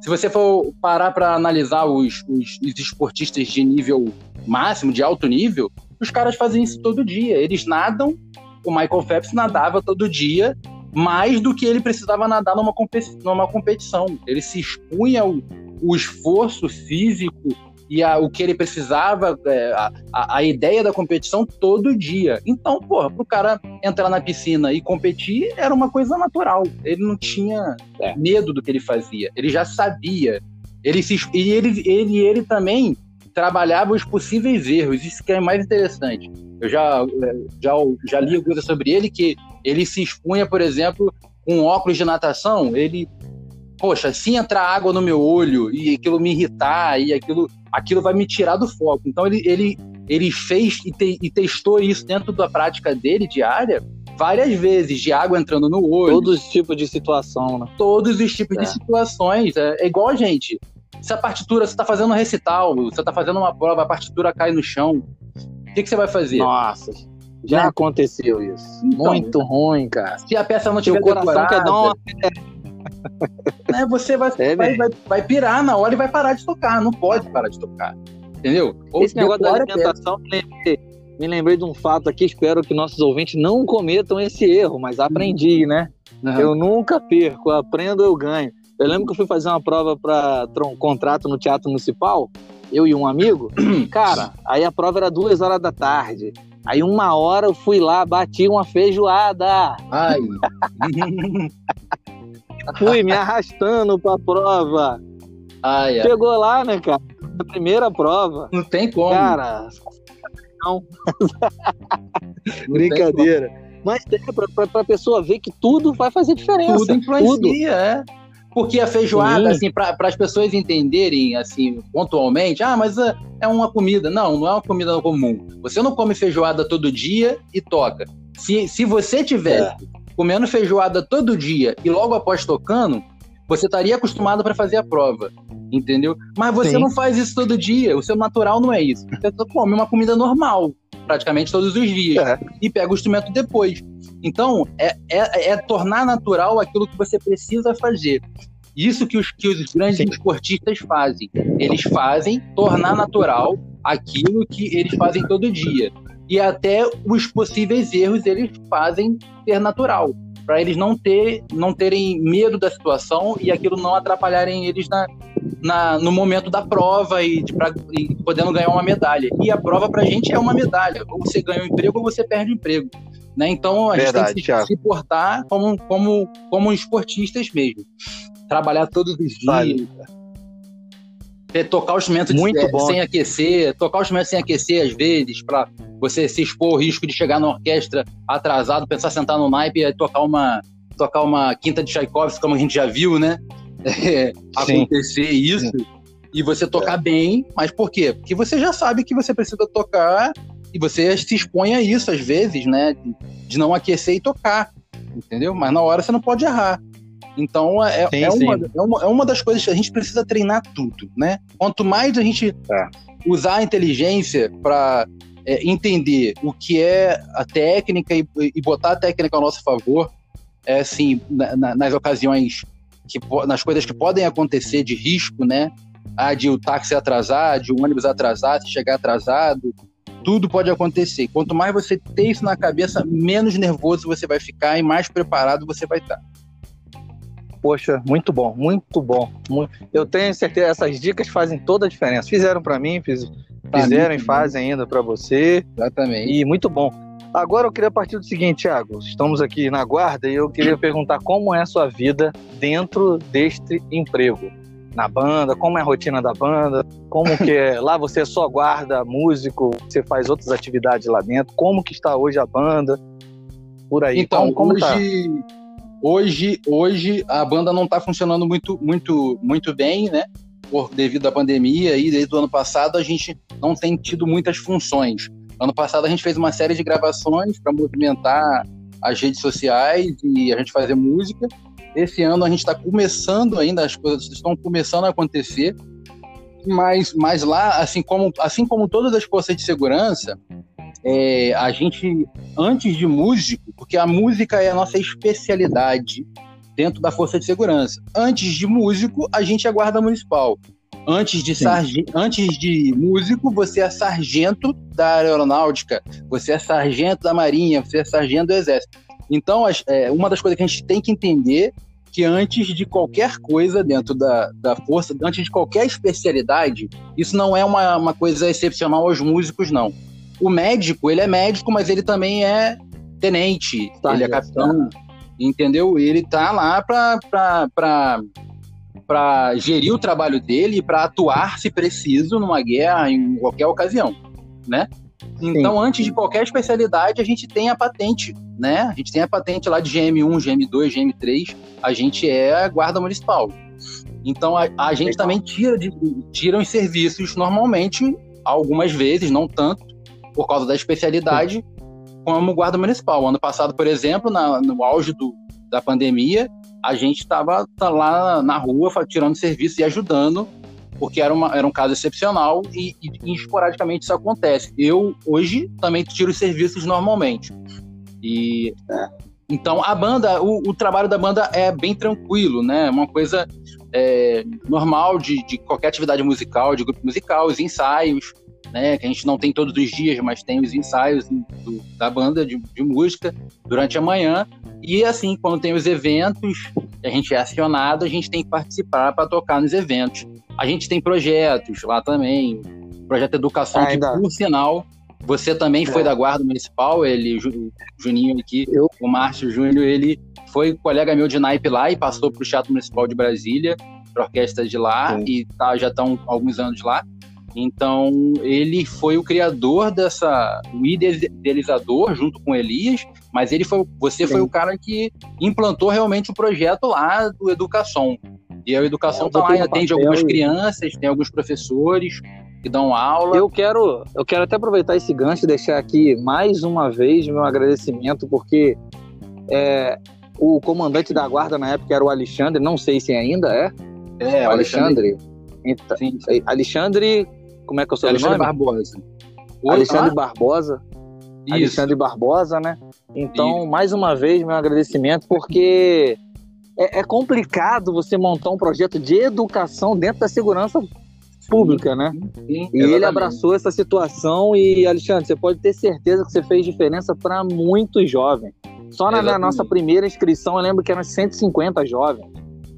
Se você for parar para analisar os, os, os, esportistas de nível máximo, de alto nível, os caras fazem isso todo dia. Eles nadam, o Michael Phelps nadava todo dia, mais do que ele precisava nadar numa, competi numa competição. Ele se expunha o, o esforço físico e a, o que ele precisava, é, a, a, ideia da competição todo dia. Então, porra, pro cara entrar na piscina e competir era uma coisa natural. Ele não tinha é. medo do que ele fazia. Ele já sabia. Ele se, e ele, ele, ele também trabalhava os possíveis erros. Isso que é mais interessante. Eu já, já, já li coisa sobre ele que ele se expunha, por exemplo, com óculos de natação. Ele poxa, se entrar água no meu olho e aquilo me irritar e aquilo, aquilo vai me tirar do foco. Então ele, ele, ele fez e, te, e testou isso dentro da prática dele diária várias vezes, de água entrando no olho. Todos os tipos de situação, né? Todos os tipos é. de situações. É, é, igual gente. Se a partitura, você está fazendo um recital, você está fazendo uma prova, a partitura cai no chão, o que, que você vai fazer? Nossa, já né? aconteceu isso. Então, Muito ruim, cara. Se a peça não tiver o coração decorada, quer dar uma... né, você vai, é, vai, vai, vai, pirar na hora e vai parar de tocar. Não pode parar de tocar. Entendeu? Ou Esse negócio da alimentação me lembrei, me lembrei de um fato aqui, espero que nossos ouvintes não cometam esse erro, mas aprendi, né? Uhum. Eu nunca perco, aprendo, eu ganho. Eu lembro que eu fui fazer uma prova para um contrato no Teatro Municipal, eu e um amigo. Cara, aí a prova era duas horas da tarde. Aí uma hora eu fui lá, bati uma feijoada. Ai. fui me arrastando pra prova. Ai, ai. Chegou lá, né, cara? A primeira prova. Não tem como. Cara, não. Brincadeira. Mas tem pra, pra, pra pessoa ver que tudo vai fazer diferença. Tudo influencia, tudo. é. Porque a feijoada, Sim. assim, para as pessoas entenderem, assim, pontualmente, ah, mas é, é uma comida. Não, não é uma comida comum. Você não come feijoada todo dia e toca. Se, se você tivesse é. Comendo feijoada todo dia e logo após tocando, você estaria acostumado para fazer a prova, entendeu? Mas você Sim. não faz isso todo dia. O seu natural não é isso. Você come uma comida normal, praticamente todos os dias, é. e pega o instrumento depois. Então, é, é, é, tornar natural aquilo que você precisa fazer. Isso que os, que os grandes Sim. esportistas fazem. Eles fazem tornar natural aquilo que eles fazem todo dia. E até os possíveis erros eles fazem ser natural. Para eles não, ter, não terem medo da situação e aquilo não atrapalharem eles na, na, no momento da prova e, de, pra, e podendo ganhar uma medalha. E a prova para a gente é uma medalha. Ou você ganha um emprego ou você perde o emprego. Né? Então a Verdade, gente tem que se, se portar como, como, como esportistas mesmo. Trabalhar todos os dias. Vale. Tocar o instrumento Muito de, sem aquecer, tocar o instrumento sem aquecer às vezes, para você se expor ao risco de chegar na orquestra atrasado, pensar sentar no naipe e tocar uma, tocar uma quinta de Tchaikovsky, como a gente já viu, né? É, acontecer isso. Sim. E você tocar é. bem, mas por quê? Porque você já sabe que você precisa tocar e você se expõe a isso às vezes, né? De, de não aquecer e tocar, entendeu? Mas na hora você não pode errar. Então é, sim, é, uma, é, uma, é uma das coisas que a gente precisa treinar tudo, né? Quanto mais a gente é. usar a inteligência para é, entender o que é a técnica e, e, botar a técnica ao nosso favor, é assim, na, na, nas ocasiões que nas coisas que podem acontecer de risco, né? Ah, de o táxi atrasar, de o ônibus atrasar, se chegar atrasado, tudo pode acontecer. Quanto mais você ter isso na cabeça, menos nervoso você vai ficar e mais preparado você vai estar. Poxa, muito bom, muito bom. Eu tenho certeza essas dicas fazem toda a diferença. Fizeram para mim, fiz, fizeram e fazem ainda para você. Exatamente. E muito bom. Agora eu queria partir do seguinte, Thiago. Estamos aqui na guarda e eu queria perguntar como é a sua vida dentro deste emprego na banda, como é a rotina da banda, como que é, lá você só guarda músico, você faz outras atividades lá dentro, como que está hoje a banda, por aí. Então, como, como hoje, tá? Hoje, hoje a banda não está funcionando muito, muito, muito bem, né? Por devido à pandemia e desde o ano passado a gente não tem tido muitas funções. Ano passado a gente fez uma série de gravações para movimentar as redes sociais e a gente fazer música. Esse ano a gente está começando ainda, as coisas estão começando a acontecer, mas, mas lá, assim como, assim como todas as forças de segurança, é, a gente, antes de músico, porque a música é a nossa especialidade dentro da força de segurança. Antes de músico, a gente é guarda municipal. Antes de, sarge... Antes de músico, você é sargento da aeronáutica, você é sargento da marinha, você é sargento do exército. Então, é, uma das coisas que a gente tem que entender que antes de qualquer coisa dentro da, da força, antes de qualquer especialidade, isso não é uma, uma coisa excepcional aos músicos, não. O médico, ele é médico, mas ele também é tenente, tá, ele é capitão, tá. entendeu? Ele tá lá para para gerir o trabalho dele e para atuar, se preciso, numa guerra, em qualquer ocasião, né? Então, Sim. antes de qualquer especialidade, a gente tem a patente, né? A gente tem a patente lá de GM1, GM2, GM3, a gente é a guarda municipal. Então, a, a gente também tira, de, tira os serviços normalmente, algumas vezes, não tanto, por causa da especialidade, como guarda municipal. Ano passado, por exemplo, na, no auge do, da pandemia, a gente estava tá lá na rua tirando serviço e ajudando, porque era, uma, era um caso excepcional e, e, e esporadicamente isso acontece. Eu, hoje, também tiro serviços normalmente. E então a banda, o, o, trabalho da banda é bem tranquilo, né? Uma coisa é, normal de, de, qualquer atividade musical, de grupo musical, os ensaios, né? Que a gente não tem todos os dias, mas tem os ensaios do, da banda de, de, música durante a manhã. E assim, quando tem os eventos, a gente é acionado, a gente tem que participar para tocar nos eventos. A gente tem projetos lá também, projeto Educação, que por sinal você também foi é. da Guarda Municipal, ele, o Juninho aqui, eu? o Márcio Júnior, ele foi colega meu de naipe lá e passou para o Teatro Municipal de Brasília, para orquestra de lá, Sim. e tá, já estão alguns anos lá. Então, ele foi o criador dessa, o idealizador junto com Elias, mas ele foi, você Sim. foi o cara que implantou realmente o projeto lá do Educação. E a Educação está é, lá e atende algumas crianças, tem alguns professores, que dão aula. Eu quero, eu quero até aproveitar esse gancho e deixar aqui mais uma vez meu agradecimento, porque é, o comandante da guarda na época era o Alexandre, não sei se ainda é. É, o Alexandre. Então, sim, sim. Alexandre, como é que é o seu Alexandre nome? Barbosa. Alexandre ah? Barbosa. Isso. Alexandre Barbosa, né? Então, Isso. mais uma vez, meu agradecimento, porque é, é complicado você montar um projeto de educação dentro da segurança pública, né? Sim, e ele abraçou essa situação e, Alexandre, você pode ter certeza que você fez diferença para muitos jovens. Só na, na, nossa primeira inscrição, eu lembro que eram 150 jovens.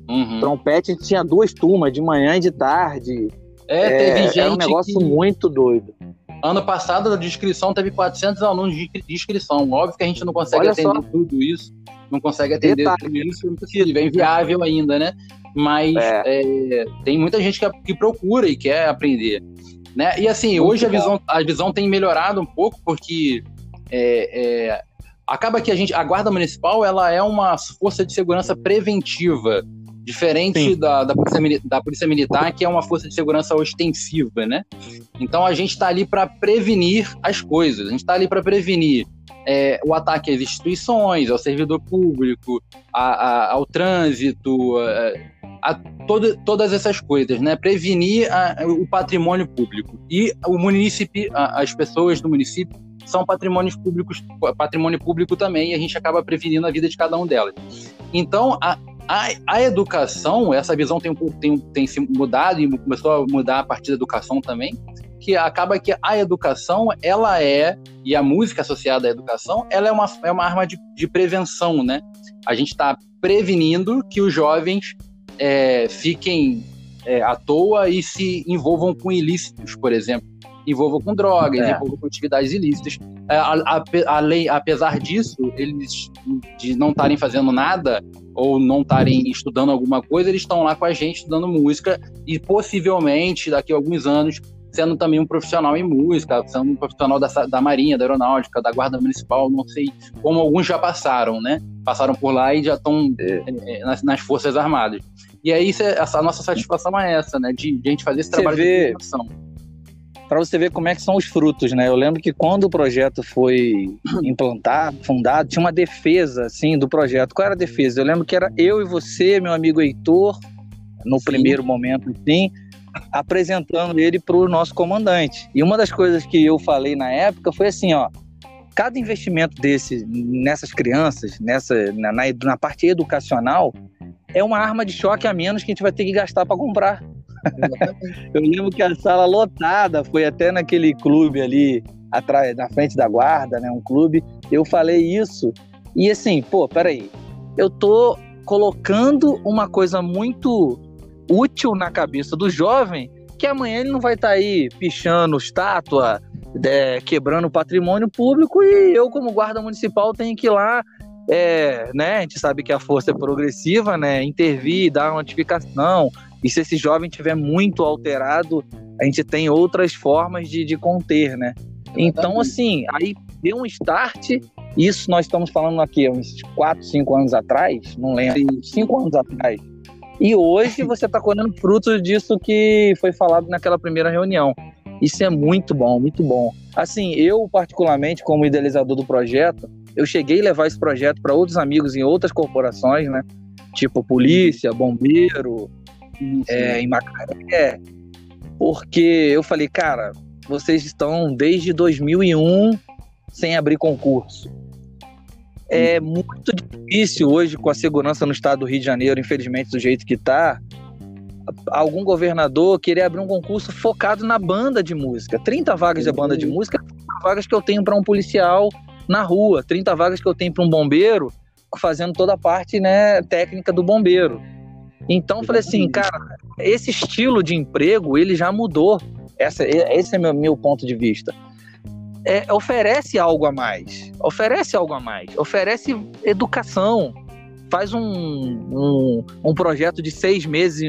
Uhum. Trompete tinha duas turmas, de manhã e de tarde. É, teve é, gente. Era um negócio que... muito doido. Ano passado, de inscrição, teve 400 alunos de inscrição. Óbvio que a gente não consegue Olha atender só. tudo isso. Não consegue atender Detalhe. tudo isso, não precisa, é inviável ainda, né? mas é. É, tem muita gente que, que, procura e quer aprender. Né? E assim, Muito hoje a visão, a visão tem melhorado um pouco, porque é, é, acaba que a gente. A Guarda Municipal ela é uma força de segurança preventiva. Diferente da, da polícia, da, polícia, Militar, que é uma força de segurança ostensiva, né? Então a gente está ali para prevenir as coisas, a gente está ali para prevenir é, o ataque às instituições, ao servidor público, a, a, ao trânsito, a, a todo, todas essas coisas, né? Prevenir o patrimônio público. E o município, as pessoas do município são patrimônios públicos, patrimônio público também, e a gente acaba prevenindo a vida de cada um delas. Então, a, a, a educação, essa visão tem, tem, tem se mudado e começou a mudar a partir da educação também, que acaba que a educação, ela é, e a música associada à educação, ela é uma, é uma arma de, de prevenção, né? A gente está prevenindo que os jovens é, fiquem é, à toa e se envolvam com ilícitos, por exemplo. Envolvam com drogas, é. envolvam com atividades ilícitas. É, a, a, a lei, apesar disso, eles de não estarem fazendo nada ou não estarem estudando alguma coisa, eles estão lá com a gente estudando música e possivelmente daqui a alguns anos sendo também um profissional em música, sendo um profissional da, da Marinha, da Aeronáutica, da Guarda Municipal, não sei como alguns já passaram, né? Passaram por lá e já estão é. é. nas, nas, Forças Armadas. E aí essa, a nossa satisfação é essa, né? De, de a gente fazer esse trabalho vê, de educação. Para você ver como é que são os frutos, né? Eu lembro que quando o projeto foi implantado, fundado, tinha uma defesa, assim, do projeto. Qual era a defesa? Eu lembro que era eu e você, meu amigo Heitor, no Sim. primeiro momento, sim, apresentando ele para o nosso comandante. E uma das coisas que eu falei na época foi assim, ó, cada investimento desse nessas crianças, nessa na, na, na parte educacional, é uma arma de choque a menos que a gente vai ter que gastar para comprar. eu lembro que a sala lotada foi até naquele clube ali atrás, na frente da guarda, né? Um clube. Eu falei isso e assim, pô, peraí, eu tô colocando uma coisa muito útil na cabeça do jovem que amanhã ele não vai estar tá aí pichando estátua, é, quebrando patrimônio público e eu como guarda municipal tenho que ir lá é, né, a gente sabe que a força é progressiva, né, intervir, dar uma notificação, e se esse jovem tiver muito alterado, a gente tem outras formas de, de conter, né. Então, assim, aí deu um start, isso nós estamos falando aqui uns 4, 5 anos atrás, não lembro, 5 anos atrás. E hoje você está colhendo frutos disso que foi falado naquela primeira reunião. Isso é muito bom, muito bom. Assim, eu particularmente, como idealizador do projeto, eu cheguei a levar esse projeto para outros amigos em outras corporações, né? Tipo polícia, bombeiro, é, em Macaé, porque eu falei, cara, vocês estão desde 2001 sem abrir concurso. É muito difícil hoje, com a segurança no estado do Rio de Janeiro, infelizmente, do jeito que está, algum governador querer abrir um concurso focado na banda de música. 30 vagas de banda de música, 30 vagas que eu tenho para um policial na rua, 30 vagas que eu tenho para um bombeiro fazendo toda a parte né, técnica do bombeiro. Então eu falei assim, cara, esse estilo de emprego ele já mudou. Essa, esse é meu, meu ponto de vista. É, oferece algo a mais, oferece algo a mais, oferece educação, faz um, um, um projeto de seis meses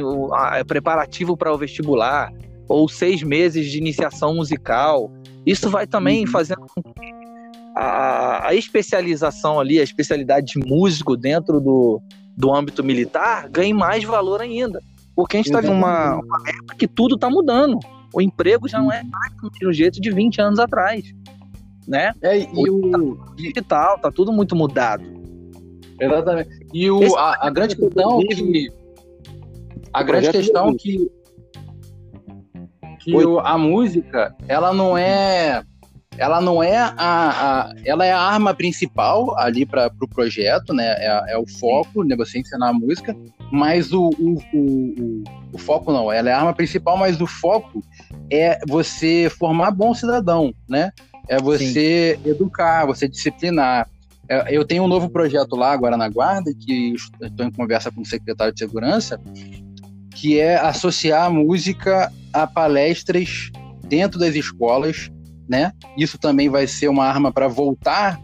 preparativo para o vestibular, ou seis meses de iniciação musical. Isso vai também uhum. fazendo a, a especialização ali, a especialidade de músico dentro do, do âmbito militar ganhe mais valor ainda. Porque a gente está numa uma época que tudo está mudando. O emprego já não é mais do mesmo jeito de 20 anos atrás. Né? É, e o tá digital, tá tudo muito mudado. Exatamente. E o, a, a grande questão que. A grande questão que. Que o, a música, ela não é ela não é a, a, ela é a arma principal ali para o pro projeto, né? É, é, o foco, né? Você ensinar a música, mas o, o, o, o, foco não, ela é a arma principal, mas o foco é você formar bom cidadão, né? É você Sim. educar, você disciplinar. É, eu tenho um novo projeto lá agora na Guarda, que estou em conversa com o secretário de Segurança, que é associar a música a palestras dentro das escolas né? Isso também vai ser uma arma para voltar,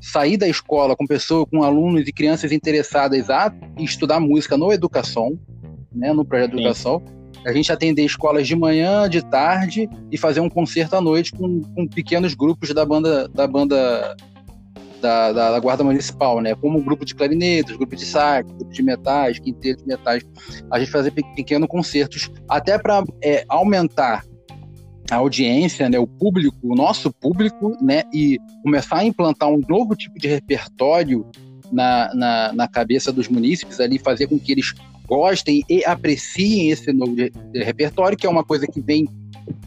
sair da escola com pessoas, com alunos e crianças interessadas a estudar música no educação, né? No projeto de educação. A gente atender escolas de manhã, de tarde e fazer um concerto à noite com, com pequenos grupos da banda da banda da, da, da, Guarda Municipal, né? Como grupo de clarinetes, grupo de sax, grupo de metais, quinteto de metais. A gente fazer pequenos concertos, até para é, aumentar a audiência, né, o público, o nosso público, né, e começar a implantar um novo tipo de repertório na, na, na cabeça dos munícipes ali, fazer com que eles gostem e apreciem esse novo repertório, que é uma coisa que vem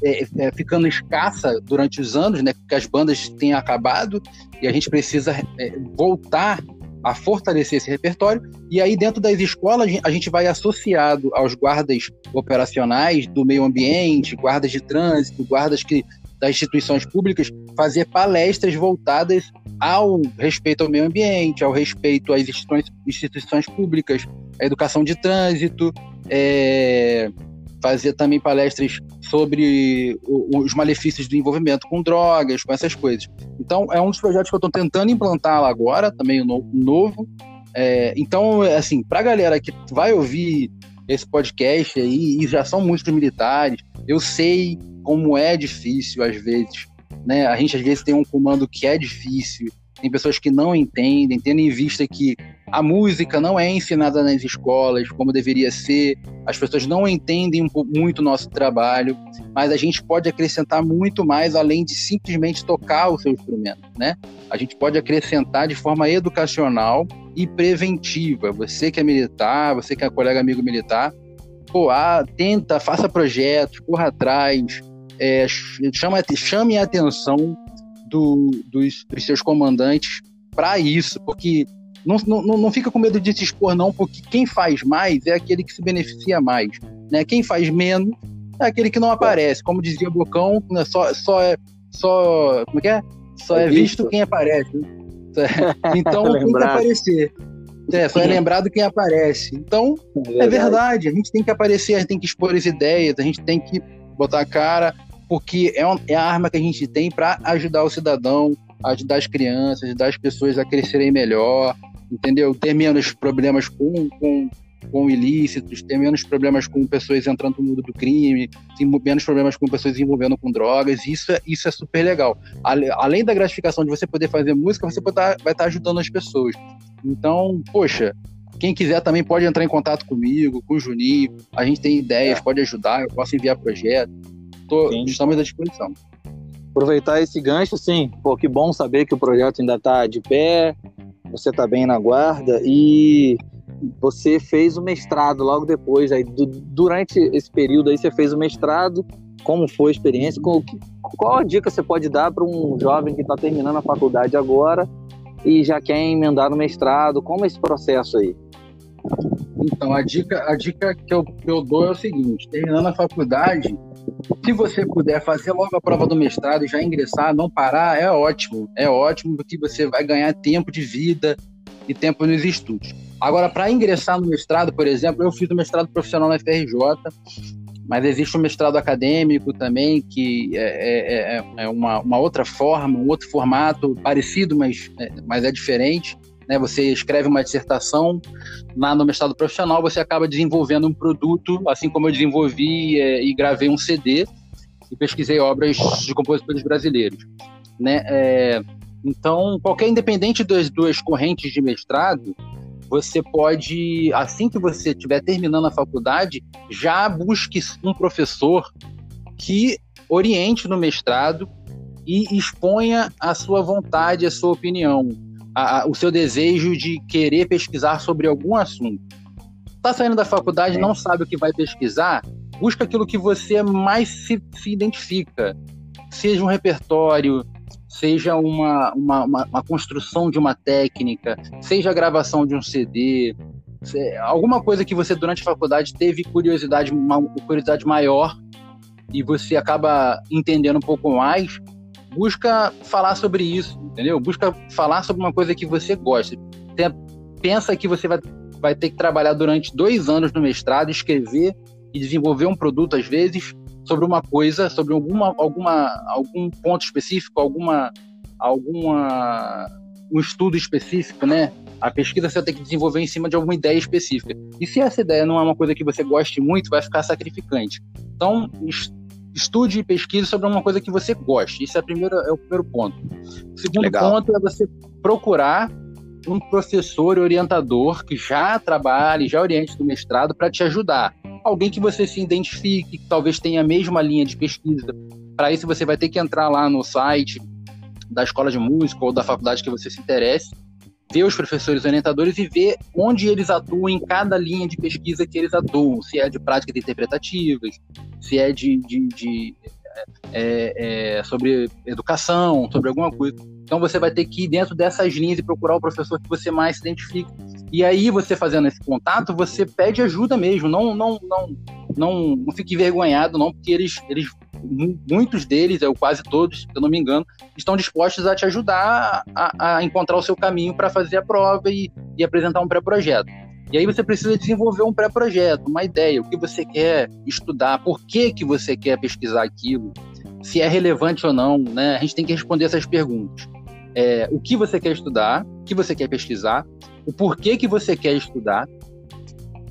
é, é, ficando escassa durante os anos, né, porque as bandas têm acabado e a gente precisa é, voltar a fortalecer esse repertório. E aí, dentro das escolas, a gente vai associado aos guardas operacionais do meio ambiente, guardas de trânsito, guardas que, das instituições públicas, fazer palestras voltadas ao respeito ao meio ambiente, ao respeito às instituições, instituições públicas, à educação de trânsito, é, fazer também palestras sobre os malefícios do envolvimento com drogas, com essas coisas. Então, é um dos projetos que eu estou tentando implantar lá agora, também novo. É, então, assim, para a galera que vai ouvir esse podcast aí e já são músicos militares, eu sei como é difícil às vezes, né? A gente às vezes tem um comando que é difícil, tem pessoas que não entendem, tendo em vista que a música não é ensinada nas escolas como deveria ser, as pessoas não entendem muito o nosso trabalho, mas a gente pode acrescentar muito mais além de simplesmente tocar o seu instrumento, né? A gente pode acrescentar de forma educacional e preventiva. Você que é militar, você que é colega amigo militar, pô, ah, tenta, faça projetos, corra atrás, é, chama, chame a atenção do, dos, dos seus comandantes para isso, porque não, não, não fica com medo de se expor, não, porque quem faz mais é aquele que se beneficia mais. Né? Quem faz menos é aquele que não aparece. Como dizia Bocão, né? só, só é. Só, como é que é? Só é, é visto quem aparece. Né? Então tem que aparecer. É, só é lembrado quem aparece. Então, é verdade. é verdade. A gente tem que aparecer, a gente tem que expor as ideias, a gente tem que botar a cara, porque é, uma, é a arma que a gente tem para ajudar o cidadão, ajudar as crianças, ajudar as pessoas a crescerem melhor, entendeu? Ter menos problemas com, com, com ilícitos, ter menos problemas com pessoas entrando no mundo do crime, menos problemas com pessoas se envolvendo com drogas. Isso é, isso é super legal. Além da gratificação de você poder fazer música, você tá, vai estar tá ajudando as pessoas. Então, poxa, quem quiser também pode entrar em contato comigo, com o Juninho. A gente tem ideias, é. pode ajudar, eu posso enviar projeto. tô, estamos à disposição. Aproveitar esse gancho, sim. Pô, que bom saber que o projeto ainda está de pé, você está bem na guarda e você fez o mestrado logo depois. Aí, durante esse período aí, você fez o mestrado. Como foi a experiência? Qual, a dica você pode dar para um jovem que está terminando a faculdade agora e já quer emendar no mestrado? Como é esse processo aí? Então, a dica, a dica que, eu, que eu dou é o seguinte: terminando a faculdade, se você puder fazer logo a prova do mestrado e já ingressar, não parar, é ótimo. É ótimo, porque você vai ganhar tempo de vida e tempo nos estudos. Agora, para ingressar no mestrado, por exemplo, eu fiz o mestrado profissional na FRJ, mas existe um mestrado acadêmico também, que é, é, é, é uma, uma, outra forma, um outro formato, parecido, mas, é, mas é diferente né? Você escreve uma dissertação, lá no mestrado profissional você acaba desenvolvendo um produto, assim como eu desenvolvi é, e gravei um CD e pesquisei obras de compositores brasileiros, né? É, então, qualquer independente das duas correntes de mestrado, você pode, assim que você estiver terminando a faculdade, já busque um professor que oriente no mestrado e exponha a sua vontade, a sua opinião a, a, o seu desejo de querer pesquisar sobre algum assunto. Está saindo da faculdade, não sabe o que vai pesquisar, busca aquilo que você mais se, se identifica. Seja um repertório, seja uma, uma, uma, uma, construção de uma técnica, seja a gravação de um CD, alguma coisa que você durante a faculdade teve curiosidade, uma curiosidade maior e você acaba entendendo um pouco mais, busca falar sobre isso, entendeu? Busca falar sobre uma coisa que você gosta. Pensa que você vai, vai ter que trabalhar durante dois anos no mestrado, escrever e desenvolver um produto, às vezes, sobre uma coisa, sobre alguma, alguma, algum ponto específico, alguma, alguma um estudo específico, né? A pesquisa você vai ter que desenvolver em cima de alguma ideia específica. E se essa ideia não é uma coisa que você goste muito, vai ficar sacrificante. Então, estude e pesquise sobre uma coisa que você goste. Isso é, primeiro, é o primeiro ponto. O segundo Legal. ponto é você procurar um professor orientador que já trabalhe, já oriente do mestrado para te ajudar. Alguém que você se identifique, que talvez tenha a mesma linha de pesquisa. Para isso, você vai ter que entrar lá no site da escola de música ou da faculdade que você se interesse ver os professores orientadores e ver onde eles atuam em cada linha de pesquisa que eles atuam, se é de práticas interpretativas, se é de, de, de é, é, sobre educação, sobre alguma coisa. Então você vai ter que ir dentro dessas linhas e procurar o professor que você mais se identifica. E aí você fazendo esse contato, você pede ajuda mesmo, não não não não, não fique envergonhado não, porque eles eles muitos deles, ou quase todos, se eu não me engano, estão dispostos a te ajudar a, a encontrar o seu caminho para fazer a prova e, e apresentar um pré-projeto. E aí você precisa desenvolver um pré-projeto, uma ideia, o que você quer estudar, por que, que você quer pesquisar aquilo, se é relevante ou não, né? A gente tem que responder essas perguntas. É, o que você quer estudar, o que você quer pesquisar, o porquê que você quer estudar,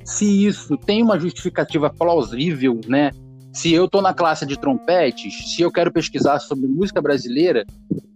se isso tem uma justificativa plausível, né? Se eu estou na classe de trompetes, se eu quero pesquisar sobre música brasileira,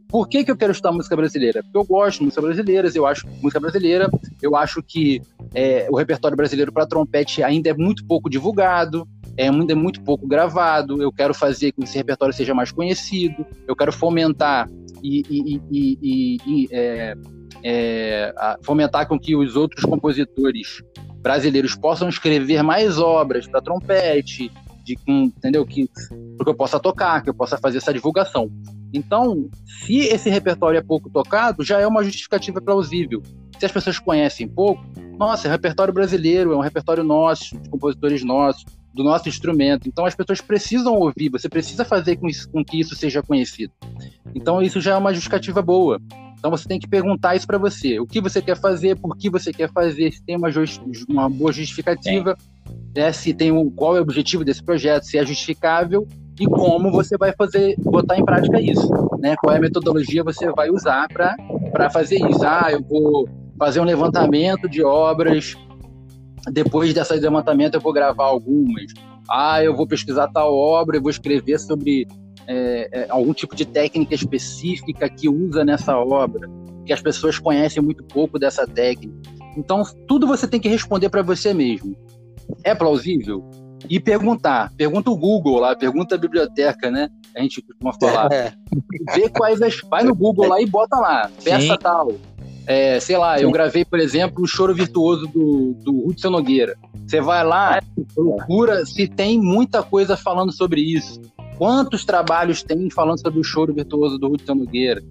por que, que eu quero estudar música brasileira? Porque eu gosto de música brasileira, eu acho música brasileira, eu acho que é, o repertório brasileiro para trompete ainda é muito pouco divulgado, é, ainda é muito pouco gravado. Eu quero fazer com que esse repertório seja mais conhecido, eu quero fomentar e, e, e, e é, é, fomentar com que os outros compositores brasileiros possam escrever mais obras para trompete, de entendeu? Que porque eu possa tocar, que eu possa fazer essa divulgação. Então, se esse repertório é pouco tocado, já é uma justificativa plausível. Se as pessoas conhecem pouco, nossa, é repertório brasileiro, é um repertório nosso, de compositores nossos, do nosso instrumento. Então, as pessoas precisam ouvir, você precisa fazer com, isso, com que isso seja conhecido. Então, isso já é uma justificativa boa. Então, você tem que perguntar isso para você. O que você quer fazer, por que você quer fazer, se tem uma, uma boa justificativa. Sim né, se tem um, qual é o objetivo desse projeto, se é justificável e como você vai fazer, botar em prática isso, né? Qual é a metodologia você vai usar para fazer isso? Ah, eu vou fazer um levantamento de obras, depois desse levantamento eu vou gravar algumas. Ah, eu vou pesquisar tal obra, eu vou escrever sobre é, é, algum tipo de técnica específica que usa nessa obra, que as pessoas conhecem muito pouco dessa técnica. Então, tudo você tem que responder para você mesmo. É plausível? e perguntar. Pergunta o Google lá, pergunta a biblioteca, né? A gente costuma falar. É. Vê quais as. Vai no Google lá e bota lá, peça Sim. tal. É, sei lá, Sim. eu gravei, por exemplo, o Choro Virtuoso do, do Hudson Nogueira. Você vai lá, procura se tem muita coisa falando sobre isso. Quantos trabalhos tem falando sobre o choro virtuoso do Hudson Nogueira?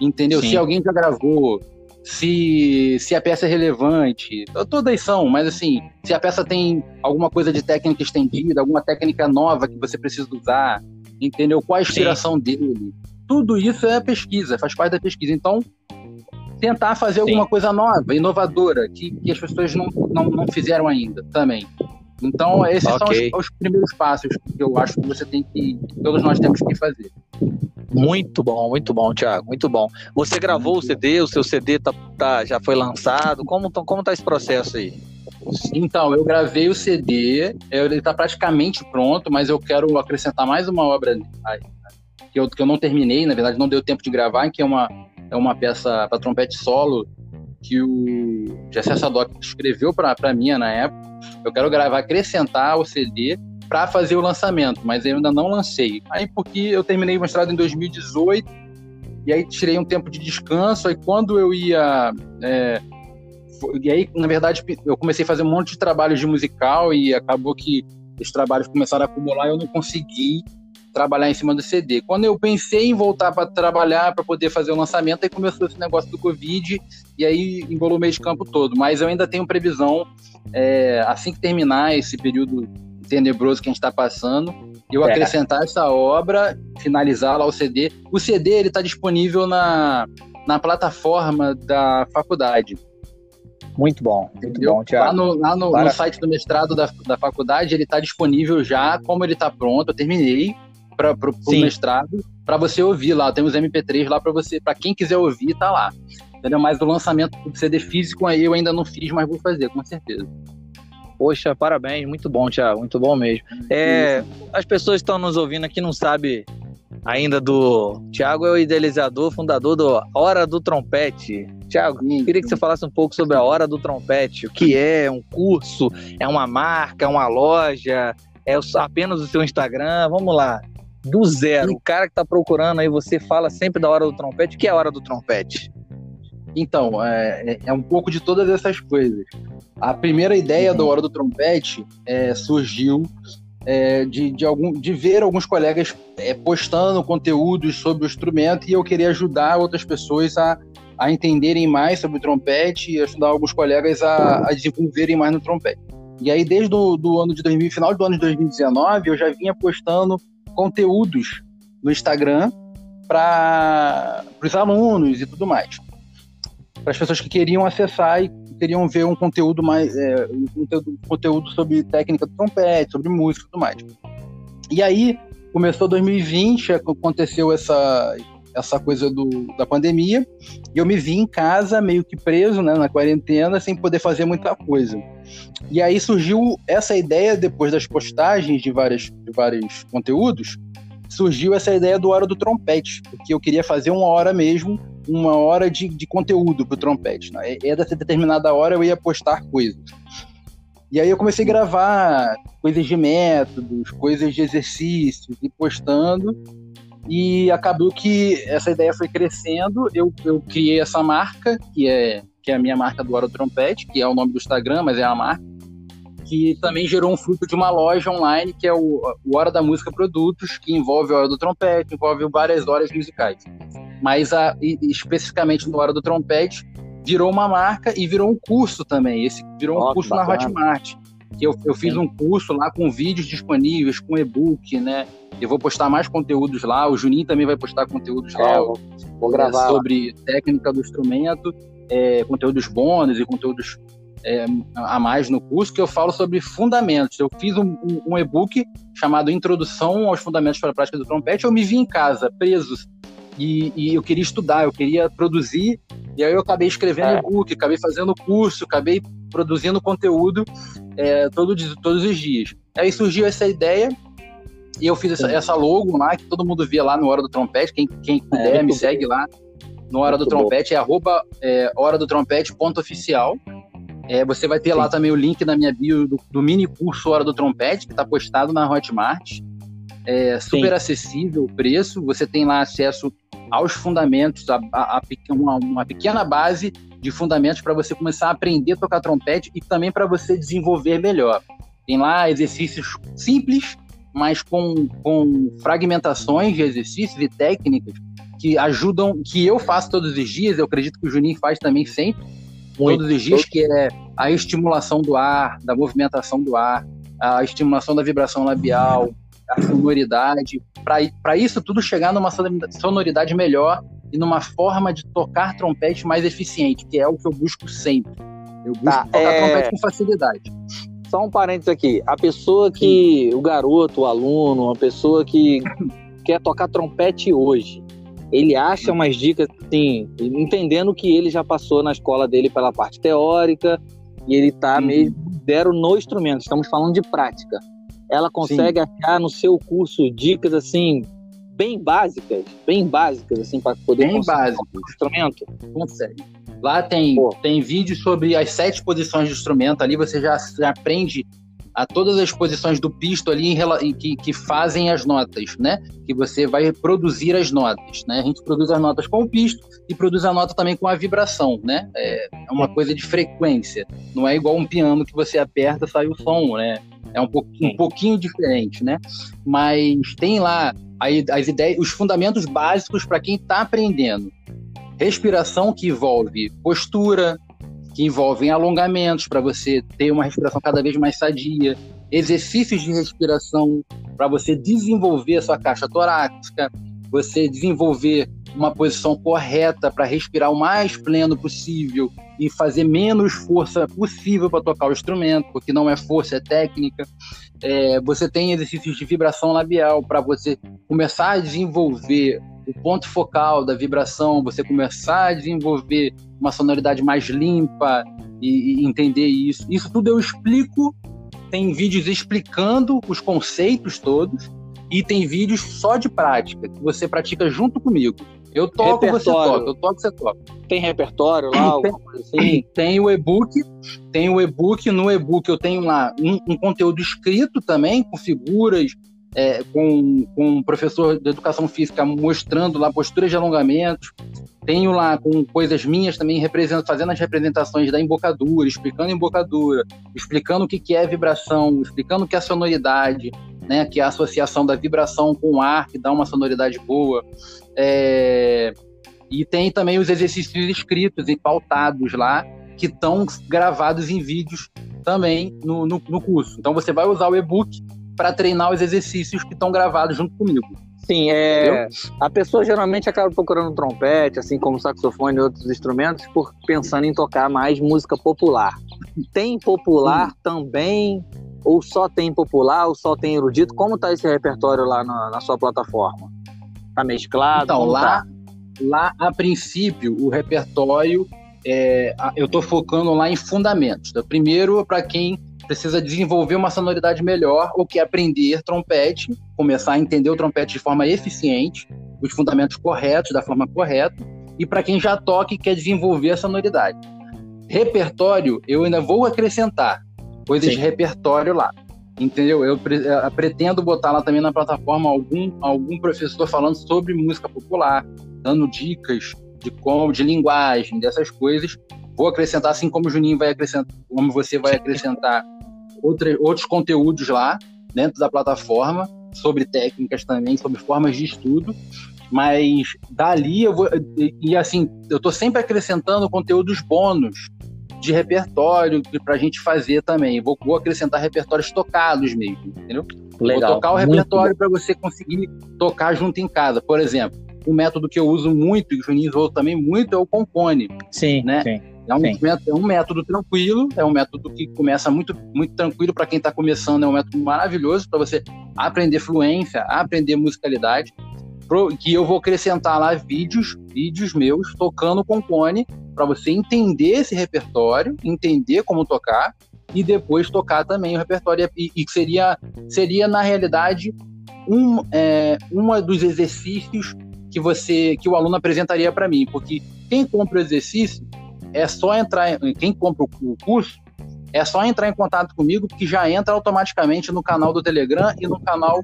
Entendeu? Sim. Se alguém já gravou, se, se a peça é relevante. Todas são, mas assim, se a peça tem alguma coisa de técnica estendida, alguma técnica nova que você precisa usar, entendeu? Qual a inspiração Sim. dele? Tudo isso é pesquisa, faz parte da pesquisa. Então, tentar fazer alguma Sim. coisa nova, inovadora, que, que as pessoas não, não, não fizeram ainda também. Então, esses okay. são os, os, primeiros passos que eu acho que você tem que, todos nós temos que fazer. Muito bom, muito bom, Thiago, muito bom. Você gravou o CD, o seu CD tá, tá, já foi lançado, como, como tá esse processo aí? Então, eu gravei o CD, ele está praticamente pronto, mas eu quero acrescentar mais uma obra que eu, que eu não terminei, na verdade não deu tempo de gravar, que é uma, é uma peça para trompete solo que o Jessé Sadoc escreveu para mim na época. Eu quero gravar, acrescentar o CD para fazer o lançamento, mas eu ainda não lancei. Aí porque eu terminei o mestrado em 2018 e aí tirei um tempo de descanso. Aí quando eu ia é, e aí, na verdade, eu comecei a fazer um monte de trabalhos de musical e acabou que os trabalhos começaram a acumular e eu não consegui trabalhar em cima do CD. Quando eu pensei em voltar para trabalhar, para poder fazer o lançamento, aí começou esse negócio do Covid e aí embolou o meio de campo todo. Mas eu ainda tenho previsão, é, assim que terminar esse período tenebroso que a gente está passando, eu é. acrescentar essa obra, finalizar lá o CD. O CD ele está disponível na, na plataforma da faculdade. Muito bom, muito Entendeu? bom, Thiago. Lá, no, lá no, no, site do mestrado da, da faculdade, ele está disponível já, como ele está pronto, eu terminei para o mestrado, para você ouvir lá. Tem os MP3 lá para você, para quem quiser ouvir, tá lá. Entendeu? Mas o lançamento do CD físico aí eu ainda não fiz, mas vou fazer, com certeza. Poxa, parabéns, muito bom, Thiago, muito bom mesmo. É, as pessoas que estão nos ouvindo aqui não sabem ainda do. Tiago é o idealizador, fundador do Hora do Trompete. Tiago, queria que você falasse um pouco sobre a Hora do Trompete. O que é? É um curso? É uma marca? É uma loja? É apenas o seu Instagram? Vamos lá. Do zero. O cara que está procurando aí, você fala sempre da Hora do Trompete. O que é a Hora do Trompete? Então, é, é, é um pouco de todas essas coisas. A primeira ideia uhum. da Hora do Trompete é, surgiu é, de, de, algum, de ver alguns colegas é, postando conteúdos sobre o instrumento e eu queria ajudar outras pessoas a, a entenderem mais sobre o trompete e ajudar alguns colegas a, a desenvolverem mais no trompete. E aí, desde o do ano de 2000, final do ano de 2019, eu já vinha postando conteúdos no Instagram para os alunos e tudo mais. Para as pessoas que queriam acessar e queriam ver um conteúdo mais é, um conteúdo, conteúdo sobre técnica do trompete, sobre música e tudo mais. E aí começou 2020, aconteceu essa essa coisa do, da pandemia, e eu me vi em casa meio que preso, né, na quarentena, sem poder fazer muita coisa. E aí surgiu essa ideia depois das postagens de vários, de vários conteúdos, surgiu essa ideia do hora do trompete, porque eu queria fazer uma hora mesmo uma hora de, de conteúdo pro trompete. Né? E, dessa determinada hora eu ia postar coisas. E aí eu comecei a gravar coisas de métodos, coisas de exercícios, e postando. E acabou que essa ideia foi crescendo. Eu, eu criei essa marca, que é, que é a minha marca do Hora do Trompete, que é o nome do Instagram, mas é a marca. Que também gerou um fruto de uma loja online, que é o, o Hora da Música Produtos, que envolve a Hora do Trompete, envolve várias horas musicais mas a, especificamente no Hora do Trompete, virou uma marca e virou um curso também. Esse virou um curso bacana. na Hotmart. Que eu, eu fiz um curso lá com vídeos disponíveis, com e-book, né? Eu vou postar mais conteúdos lá. O Juninho também vai postar conteúdos é, lá. Vou, vou gravar. sobre técnica do instrumento, é, conteúdos bônus e conteúdos é, a mais no curso, que eu falo sobre fundamentos. Eu fiz um, um, um e-book chamado Introdução aos Fundamentos para a Prática do Trompete. Eu me vi em casa, preso e, e, eu queria estudar, eu queria produzir, e aí eu acabei escrevendo é. e-book, acabei fazendo curso, acabei produzindo conteúdo é, todos, todos os dias. Aí surgiu essa ideia, e eu fiz essa, essa, logo lá, que todo mundo via lá no Hora do Trompete, quem, quem é, puder é, me segue lá, no Hora do Trompete, é arroba é, hora do trompete ponto oficial. É, você vai ter Sim. lá também o link na minha bio do, do mini curso Hora do Trompete, que está postado na Hotmart. É super Sim. acessível o preço, você tem lá acesso aos fundamentos, a, a, a uma, uma, pequena base de fundamentos para você começar a aprender a tocar trompete e também para você desenvolver melhor. Tem lá exercícios simples, mas com, com fragmentações de exercícios e técnicas que ajudam, que eu faço todos os dias, eu acredito que o Juninho faz também sempre, Muito. todos os dias, que é a estimulação do ar, da movimentação do ar, a estimulação da vibração labial, a sonoridade, para isso tudo chegar numa sonoridade melhor e numa forma de tocar trompete mais eficiente, que é o que eu busco sempre. Eu busco tá, tocar é... trompete com facilidade. Só um parênteses aqui. A pessoa que. Sim. O garoto, o aluno, a pessoa que quer tocar trompete hoje, ele acha umas dicas, assim, entendendo que ele já passou na escola dele pela parte teórica e ele está uhum. mesmo zero no instrumento. Estamos falando de prática ela consegue Sim. achar no seu curso dicas assim bem básicas, bem básicas assim para poder bem o instrumento. Consegue. Lá tem Pô. tem vídeo sobre as sete posições de instrumento. Ali você já, já aprende a todas as posições do pisto ali em, que, que fazem as notas, né? Que você vai produzir as notas, né? A gente produz as notas com o pisto e produz a nota também com a vibração, né? É, é uma coisa de frequência. Não é igual um piano que você aperta sai o som, né? É um, po um pouquinho diferente, né? Mas tem lá as ideias, os fundamentos básicos para quem está aprendendo. Respiração que envolve postura, que envolvem alongamentos para você ter uma respiração cada vez mais sadia, exercícios de respiração para você desenvolver a sua caixa torácica, você desenvolver uma posição correta para respirar o mais pleno possível e fazer menos força possível para tocar o instrumento, porque não é força, é técnica. É, você tem exercícios de vibração labial para você começar a desenvolver o ponto focal da vibração, você começar a desenvolver uma sonoridade mais limpa e, e entender isso. Isso tudo eu explico. Tem vídeos explicando os conceitos todos e tem vídeos só de prática, que você pratica junto comigo. Eu toco, você toca. Eu toco, você toca. Tem repertório lá? Tem, assim? tem o e-book. Tem o e-book. No e-book eu tenho lá um, um, conteúdo escrito também, com figuras, é, com, com um professor de educação física mostrando lá posturas de alongamentos. Tenho lá com coisas minhas também fazendo as representações da embocadura, explicando embocadura, explicando o que, que é vibração, explicando o que é sonoridade, né, que é a associação da vibração com o ar, que dá uma sonoridade boa. É... E tem também os exercícios escritos e pautados lá, que estão gravados em vídeos também no, no, no curso. Então você vai usar o e-book para treinar os exercícios que estão gravados junto comigo. Sim, é, a pessoa geralmente acaba procurando trompete, assim como saxofone e outros instrumentos, por pensando em tocar mais música popular. Tem popular também, ou só tem popular, ou só tem erudito? Como está esse repertório lá na, na, sua plataforma? Tá mesclado? Então, lá, tá? lá, a princípio, o repertório, é, eu estou focando lá em fundamentos. Primeiro, para quem precisa desenvolver uma sonoridade melhor ou quer aprender trompete, começar a entender o trompete de forma eficiente, os fundamentos corretos, da forma correta, e para quem já toca e quer desenvolver a sonoridade. Repertório, eu ainda vou acrescentar coisas Sim. de repertório lá. Entendeu? Eu, eu pretendo botar lá também na plataforma algum, algum professor falando sobre música popular, dando dicas de como, de linguagem, dessas coisas. Vou acrescentar, assim como o Juninho vai acrescentar, como você vai acrescentar outra, outros conteúdos lá dentro da plataforma, sobre técnicas também, sobre formas de estudo. Mas dali eu vou. E, e assim, eu estou sempre acrescentando conteúdos bônus de repertório para a gente fazer também. Vou, vou, acrescentar repertórios tocados mesmo, entendeu? Legal. Vou tocar o repertório para você conseguir tocar junto em casa. Por exemplo, um método que eu uso muito, e o Juninho usou também muito, é o compone. Sim, né? sim. É um, método, é um método tranquilo, é um método que começa muito, muito tranquilo para quem está começando, é um método maravilhoso para você aprender fluência, aprender musicalidade, que eu vou acrescentar lá vídeos, vídeos meus tocando com cone para você entender esse repertório, entender como tocar e depois tocar também o repertório. E, e seria seria na realidade um é, uma dos exercícios que você que o aluno apresentaria para mim, porque quem compra o exercício é só entrar, quem compra o curso, é só entrar em contato comigo, que já entra automaticamente no canal do Telegram e no canal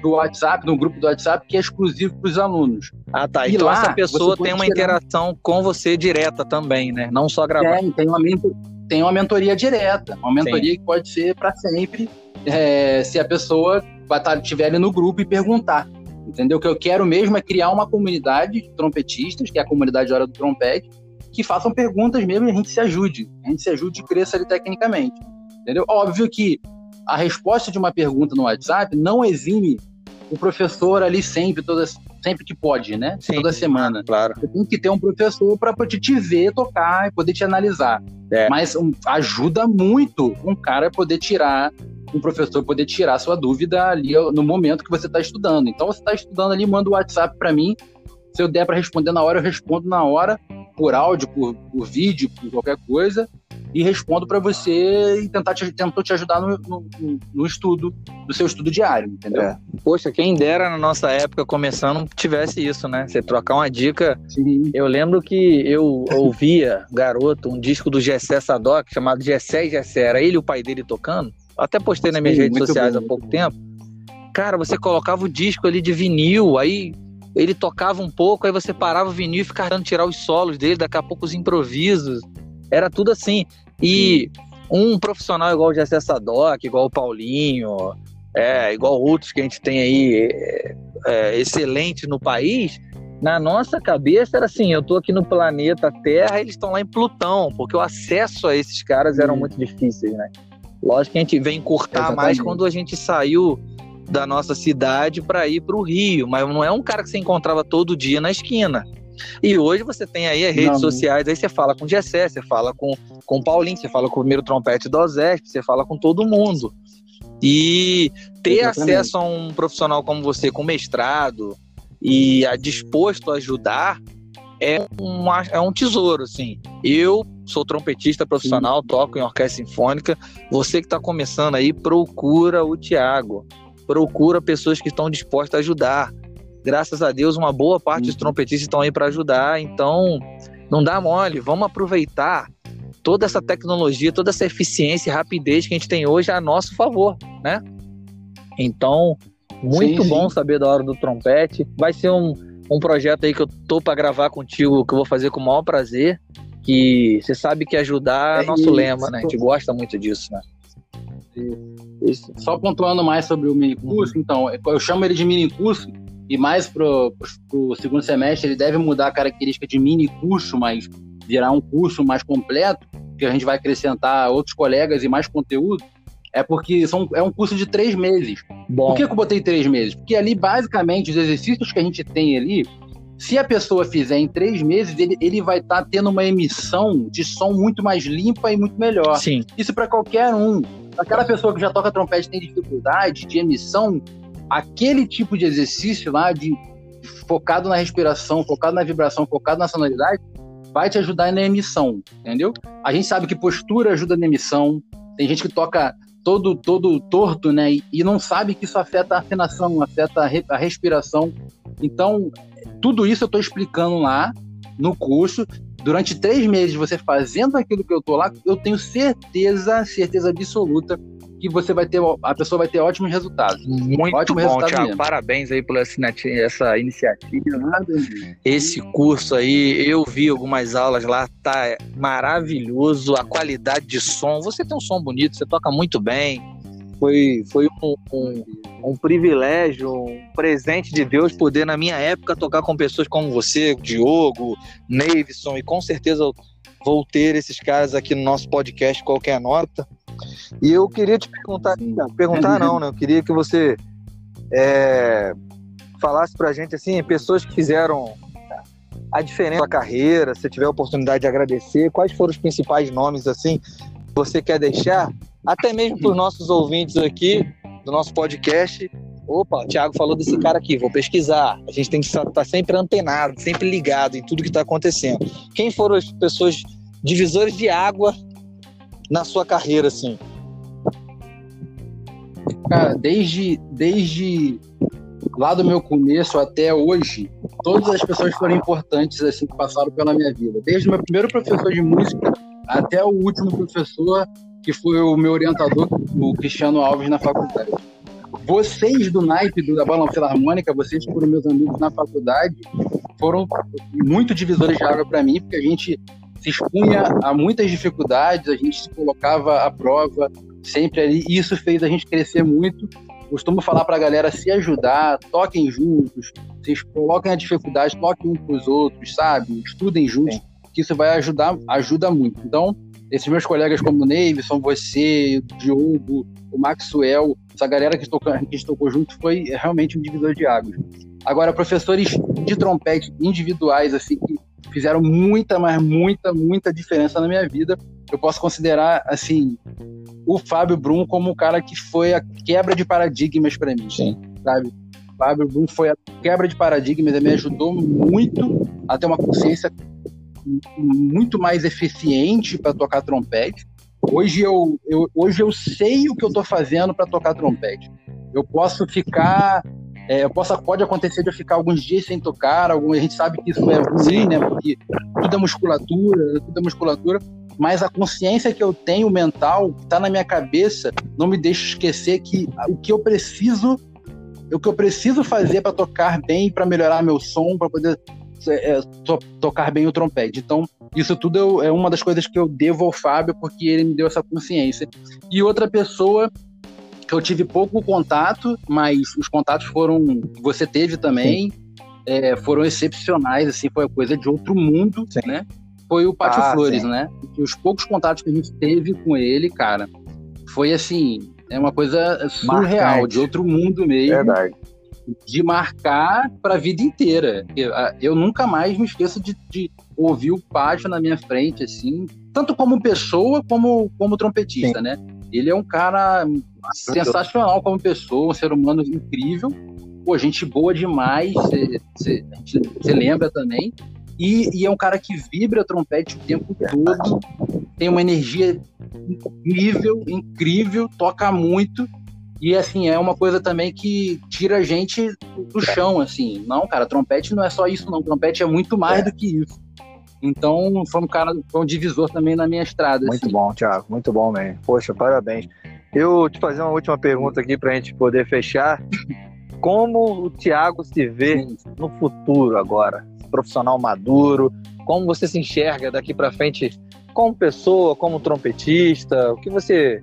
do WhatsApp, no grupo do WhatsApp, que é exclusivo para os alunos. Ah, tá. E então lá, essa pessoa tem uma interação com você direta também, né? Não só gravar. Tem, tem uma, tem uma mentoria direta, uma mentoria Sim. que pode ser para sempre, é, se a pessoa estiver ali no grupo e perguntar. Entendeu? O que eu quero mesmo é criar uma comunidade de trompetistas, que é a comunidade Hora do Trompete, que façam perguntas mesmo e a gente se ajude. A gente se ajude e cresça ali tecnicamente. Entendeu? Óbvio que a resposta de uma pergunta no WhatsApp não exime o professor ali sempre, toda, sempre que pode, né? Sim, toda semana. Claro. Você tem que ter um professor para poder te ver tocar e poder te analisar. É. Mas um, ajuda muito um cara poder tirar um professor poder tirar sua dúvida ali no momento que você está estudando. Então, você está estudando ali, manda o WhatsApp para mim. Se eu der para responder na hora, eu respondo na hora, por áudio, por, por vídeo, por qualquer coisa, e respondo para você e tentar te, tentou te ajudar no, no, no, estudo, no seu estudo diário, entendeu? É. Poxa, quem dera na nossa época, começando, tivesse isso, né? Você trocar uma dica. Sim. Eu lembro que eu ouvia, garoto, um disco do Gessé Sadoc, chamado Gessé e Gessé. Era ele e o pai dele tocando. Até postei nas minhas Sim, redes sociais bom. há pouco tempo. Cara, você colocava o disco ali de vinil, aí ele tocava um pouco, aí você parava o vinil e ficava tentando tirar os solos dele, daqui a pouco os improvisos. Era tudo assim. E um profissional igual o Jessé Sadoc, igual o Paulinho, é, igual outros que a gente tem aí é, é, excelente no país, na nossa cabeça era assim, eu tô aqui no planeta Terra, eles estão lá em Plutão, porque o acesso a esses caras eram muito difíceis, né? Lógico que a gente vem cortar Exatamente. mais quando a gente saiu da nossa cidade para ir para o Rio, mas não é um cara que você encontrava todo dia na esquina. E hoje você tem aí as redes não. sociais, aí você fala com o Gessé, você fala com, com o Paulinho, você fala com o primeiro trompete do Ozesp, você fala com todo mundo. E ter Exatamente. acesso a um profissional como você, com mestrado, e a disposto a ajudar, é um, é um tesouro, assim. Eu sou trompetista profissional, Sim. toco em orquestra sinfônica. Você que está começando aí, procura o Tiago. Procura pessoas que estão dispostas a ajudar. Graças a Deus, uma boa parte dos trompetistas estão aí para ajudar. Então, não dá mole. Vamos aproveitar toda essa tecnologia, toda essa eficiência e rapidez que a gente tem hoje a nosso favor, né? Então, muito sim, bom sim. saber da hora do trompete. Vai ser um, um projeto aí que eu tô para gravar contigo, que eu vou fazer com o maior prazer. Que você sabe que ajudar é, é nosso isso. lema, né? A gente gosta muito disso, né? Só pontuando mais sobre o mini curso, uhum. então, eu chamo ele de mini curso e mais pro, pro, pro segundo semestre ele deve mudar a característica de mini curso, mas virar um curso mais completo, que a gente vai acrescentar outros colegas e mais conteúdo, é porque são, é um curso de três meses. Bom. Por que, que eu botei três meses? Porque ali, basicamente, os exercícios que a gente tem ali, se a pessoa fizer em três meses, ele, ele vai estar tá tendo uma emissão de som muito mais limpa e muito melhor. Sim. Isso para qualquer um. Aquela pessoa que já toca trompete tem dificuldade de emissão, aquele tipo de exercício lá, de focado na respiração, focado na vibração, focado na sonoridade, vai te ajudar na emissão, entendeu? A gente sabe que postura ajuda na emissão. Tem gente que toca todo todo torto, né? E, e não sabe que isso afeta a afinação, afeta a, re, a respiração. Então, tudo isso eu estou explicando lá no curso. Durante três meses, você fazendo aquilo que eu estou lá, eu tenho certeza, certeza absoluta que você vai ter, a pessoa vai ter ótimos resultados. Muito Ótimo bom, resultado Thiago. Mesmo. Parabéns aí por essa, essa iniciativa. Esse curso aí, eu vi algumas aulas lá, tá maravilhoso, a qualidade de som. Você tem um som bonito, você toca muito bem. Foi, foi um, um, um privilégio, um presente de Deus poder, na minha época, tocar com pessoas como você, Diogo, Neivson, e com certeza vou ter esses caras aqui no nosso podcast Qualquer Nota. E eu queria te perguntar, perguntar não, né? Eu queria que você é, falasse pra gente, assim, pessoas que fizeram a diferença da carreira, se tiver a oportunidade de agradecer, quais foram os principais nomes, assim, que você quer deixar, até mesmo para os nossos ouvintes aqui do nosso podcast. Opa, o Thiago falou desse cara aqui, vou pesquisar. A gente tem que estar sempre antenado, sempre ligado em tudo que está acontecendo. Quem foram as pessoas divisores de água na sua carreira, assim? Cara, desde, desde lá do meu começo até hoje, todas as pessoas foram importantes assim que passaram pela minha vida. Desde o meu primeiro professor de música até o último professor que foi o meu orientador, o Cristiano Alves, na faculdade. Vocês do naipe do, da Balão Filarmônica, vocês foram meus amigos na faculdade, foram muito divisores de água para mim, porque a gente se expunha a muitas dificuldades, a gente se colocava à prova sempre ali, e isso fez a gente crescer muito. Costumo falar para a galera se ajudar, toquem juntos, vocês coloquem a dificuldade, toquem uns para os outros, sabe? Estudem juntos, que isso vai ajudar, ajuda muito. Então, esses meus colegas como o são você, o Diogo, o Maxwell, essa galera que, tocou, que tocou junto foi realmente um divisor de águas. Agora, professores de trompete individuais, assim, que fizeram muita, mas muita, muita diferença na minha vida. Eu posso considerar, assim, o Fábio Brum como o cara que foi a quebra de paradigmas para mim, Sim. sabe? O Fábio Brum foi a quebra de paradigmas, ele me ajudou muito a ter uma consciência muito mais eficiente para tocar trompete. Hoje eu, eu, hoje eu sei o que eu estou fazendo para tocar trompete. Eu posso ficar. É, eu posso, pode acontecer de eu ficar alguns dias sem tocar, algum, a gente sabe que isso é ruim, né? Porque tudo é musculatura, tudo é musculatura, mas a consciência que eu tenho mental, que está na minha cabeça, não me deixa esquecer que o que eu preciso, o que eu preciso fazer para tocar bem, para melhorar meu som, para poder é, é, to, tocar bem o trompete. Então, isso tudo eu, é uma das coisas que eu devo ao Fábio, porque ele me deu essa consciência. E outra pessoa que eu tive pouco contato, mas os contatos foram. Você teve também, é, foram excepcionais, assim, foi coisa de outro mundo, sim. né? Foi o Pátio ah, Flores, sim. né? E os poucos contatos que a gente teve com ele, cara, foi assim, é uma coisa surreal, Marcante. de outro mundo mesmo. Verdade de marcar para a vida inteira. Eu, eu, nunca mais me esqueço de, de, ouvir o Pátio na minha frente, assim, tanto como pessoa como como trompetista, Sim. né? Ele é um cara sensacional como pessoa, um ser humano incrível. Pô, gente boa demais, você lembra também. E, e, é um cara que vibra trompete o tempo todo, tem uma energia incrível, incrível, toca muito e assim, é uma coisa também que tira a gente do chão, assim. Não, cara, trompete não é só isso, não. Trompete é muito mais é. do que isso. Então, foi um cara, foi um divisor também na minha estrada. Muito assim. bom, Thiago, muito bom mesmo. Poxa, parabéns. Eu te fazer uma última pergunta aqui para a gente poder fechar. Como o Thiago se vê Sim. no futuro agora? Profissional maduro? Como você se enxerga daqui para frente como pessoa, como trompetista? O que você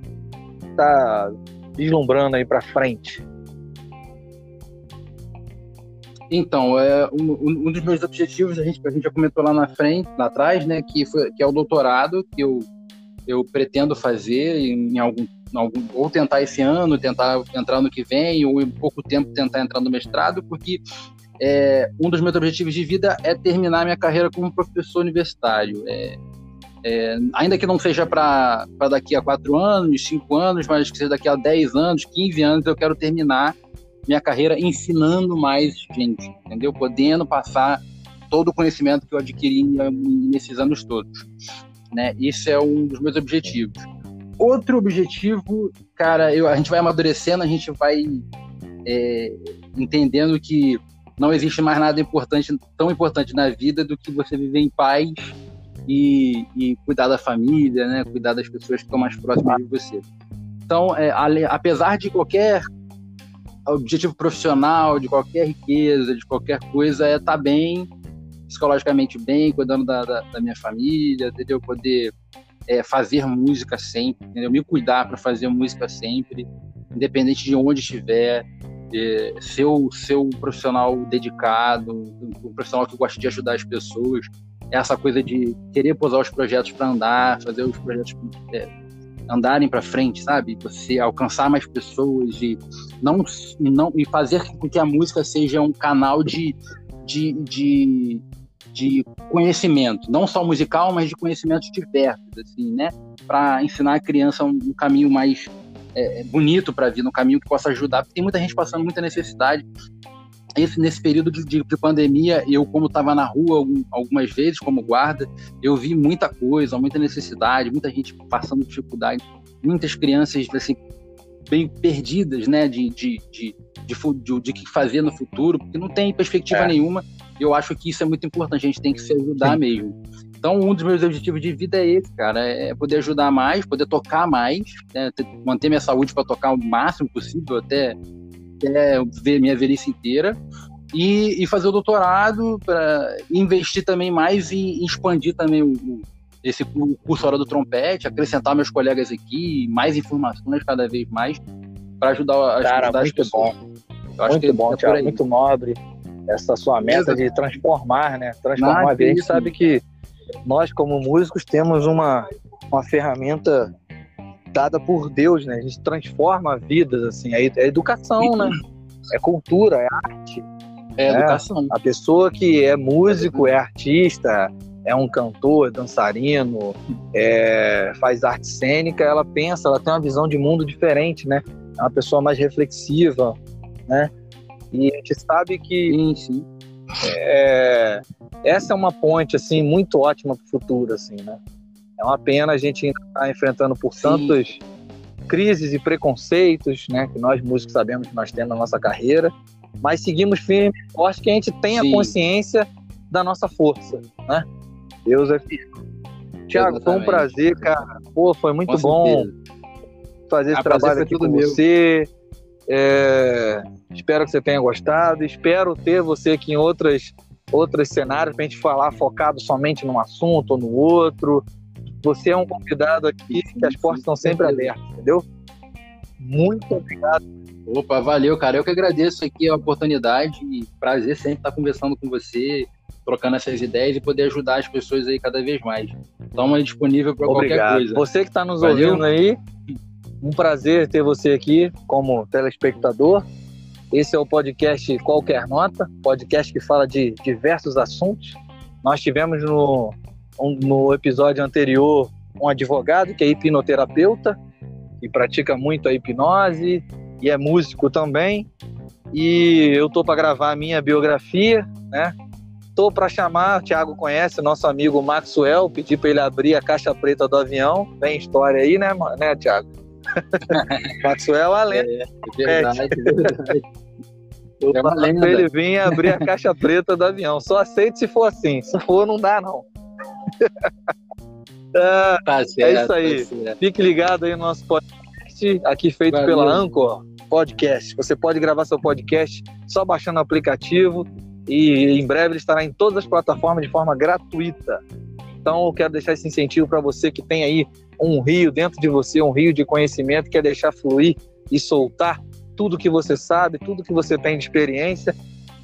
está vislumbrando aí para frente? Então, é, um, um, dos meus objetivos, a gente, a gente já comentou lá na frente, lá atrás, né, que, foi, que é o doutorado, que eu, eu pretendo fazer em algum, algum, ou tentar esse ano, tentar entrar no que vem, ou em pouco tempo tentar entrar no mestrado, porque é, um dos meus objetivos de vida é terminar minha carreira como professor universitário. É, é, ainda que não seja para daqui a quatro anos, cinco anos, mas que seja daqui a dez anos, quinze anos, eu quero terminar minha carreira ensinando mais gente, entendeu? Podendo passar todo o conhecimento que eu adquiri nesses anos todos. Né? Esse é um dos meus objetivos. Outro objetivo, cara, eu, a gente vai amadurecendo, a gente vai é, entendendo que não existe mais nada importante, tão importante na vida do que você viver em paz e, e cuidar da família, né? Cuidar das pessoas que estão mais próximas de você. Então, é, apesar de qualquer objetivo profissional, de qualquer riqueza, de qualquer coisa, é estar tá bem, psicologicamente bem, cuidando da, da, da minha família, entendeu? Poder é, fazer música sempre, entendeu? Me cuidar para fazer música sempre, independente de onde estiver, é, ser, ser um profissional dedicado, um profissional que gosta de ajudar as pessoas, essa coisa de querer posar os projetos para andar, fazer os projetos é, andarem para frente, sabe? Você alcançar mais pessoas e não, não e fazer com que a música seja um canal de, de, de, de conhecimento, não só musical, mas de conhecimentos diversos, assim, né? Para ensinar a criança um, um caminho mais é, bonito para vir, um caminho que possa ajudar, porque tem muita gente passando muita necessidade esse, nesse período de, de, de, pandemia, eu, como estava na rua algumas vezes como guarda, eu vi muita coisa, muita necessidade, muita gente passando dificuldade, muitas crianças assim, bem perdidas, né, de, de, de, de, de, que fazer no futuro, porque não tem perspectiva é. nenhuma. eu acho que isso é muito importante, a gente tem que se ajudar Sim. mesmo. Então, um dos meus objetivos de vida é esse, cara, é poder ajudar mais, poder tocar mais, né, manter minha saúde para tocar o máximo possível até, até ver minha velhice inteira. E, e fazer o doutorado para investir também mais e, expandir também o, esse curso Hora do Trompete, acrescentar meus colegas aqui, mais informações cada vez mais, para ajudar, Cara, ajudar as pessoas. Bom. muito bom, é Thiago, muito nobre essa sua meta de transformar, né? Transformar a vida. A gente sabe que nós, como músicos, temos uma, uma ferramenta dada por Deus, né? A gente transforma vidas, assim. É, é educação, né? É cultura, é arte. É né? educação. A pessoa que é músico, é artista, é um cantor, dançarino, é, faz arte cênica, ela pensa, ela tem uma visão de mundo diferente, né? É uma pessoa mais reflexiva, né? E a gente sabe que sim, sim. É, essa é uma ponte assim muito ótima para o futuro, assim, né? É uma pena a gente estar tá enfrentando por tantas crises e preconceitos, né? Que nós músicos sabemos que nós temos na nossa carreira, mas seguimos firme, forte que a gente tenha Sim. consciência da nossa força, né? Deus é fiel. Tiago, foi um prazer, cara. Pô, foi muito bom fazer esse trabalho aqui com meu. você. É, espero que você tenha gostado. Espero ter você aqui em outras, outros cenários para a gente falar focado somente num assunto ou no outro. Você é um convidado aqui que as portas estão sempre abertas, entendeu? Muito obrigado. Opa, valeu, cara. Eu que agradeço aqui a oportunidade e prazer sempre estar conversando com você, trocando essas ideias e poder ajudar as pessoas aí cada vez mais. Estamos disponível para qualquer coisa. Você que está nos valeu. ouvindo aí, um prazer ter você aqui como telespectador. Esse é o podcast Qualquer Nota, podcast que fala de diversos assuntos. Nós tivemos no, no episódio anterior um advogado que é hipnoterapeuta e pratica muito a hipnose e é músico também. E eu tô para gravar a minha biografia, né? Tô para chamar, o Thiago conhece, nosso amigo Maxwell, pedir para ele abrir a caixa preta do avião. Tem história aí, né, né Thiago? Maxwell é lenda. É, é verdade, é verdade. é uma lenda. Ele vir abrir a caixa preta do avião. Só aceite se for assim. Se for, não dá, não. ah, tá certo, é isso aí. Tá Fique ligado aí no nosso podcast, aqui feito Valeu. pela Anchor Podcast. Você pode gravar seu podcast só baixando o aplicativo e em breve ele estará em todas as plataformas de forma gratuita. Então, eu quero deixar esse incentivo para você que tem aí um rio dentro de você, um rio de conhecimento, quer deixar fluir e soltar tudo que você sabe, tudo que você tem de experiência,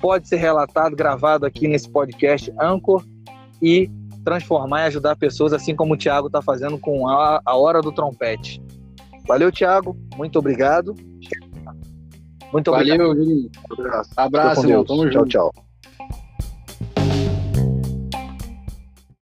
pode ser relatado, gravado aqui nesse podcast Anchor e transformar e ajudar pessoas, assim como o Thiago está fazendo com a, a Hora do Trompete. Valeu, Thiago. Muito obrigado. Muito Valeu, obrigado. Valeu, Abraço, irmão. Tamo tchau, junto. Tchau, tchau.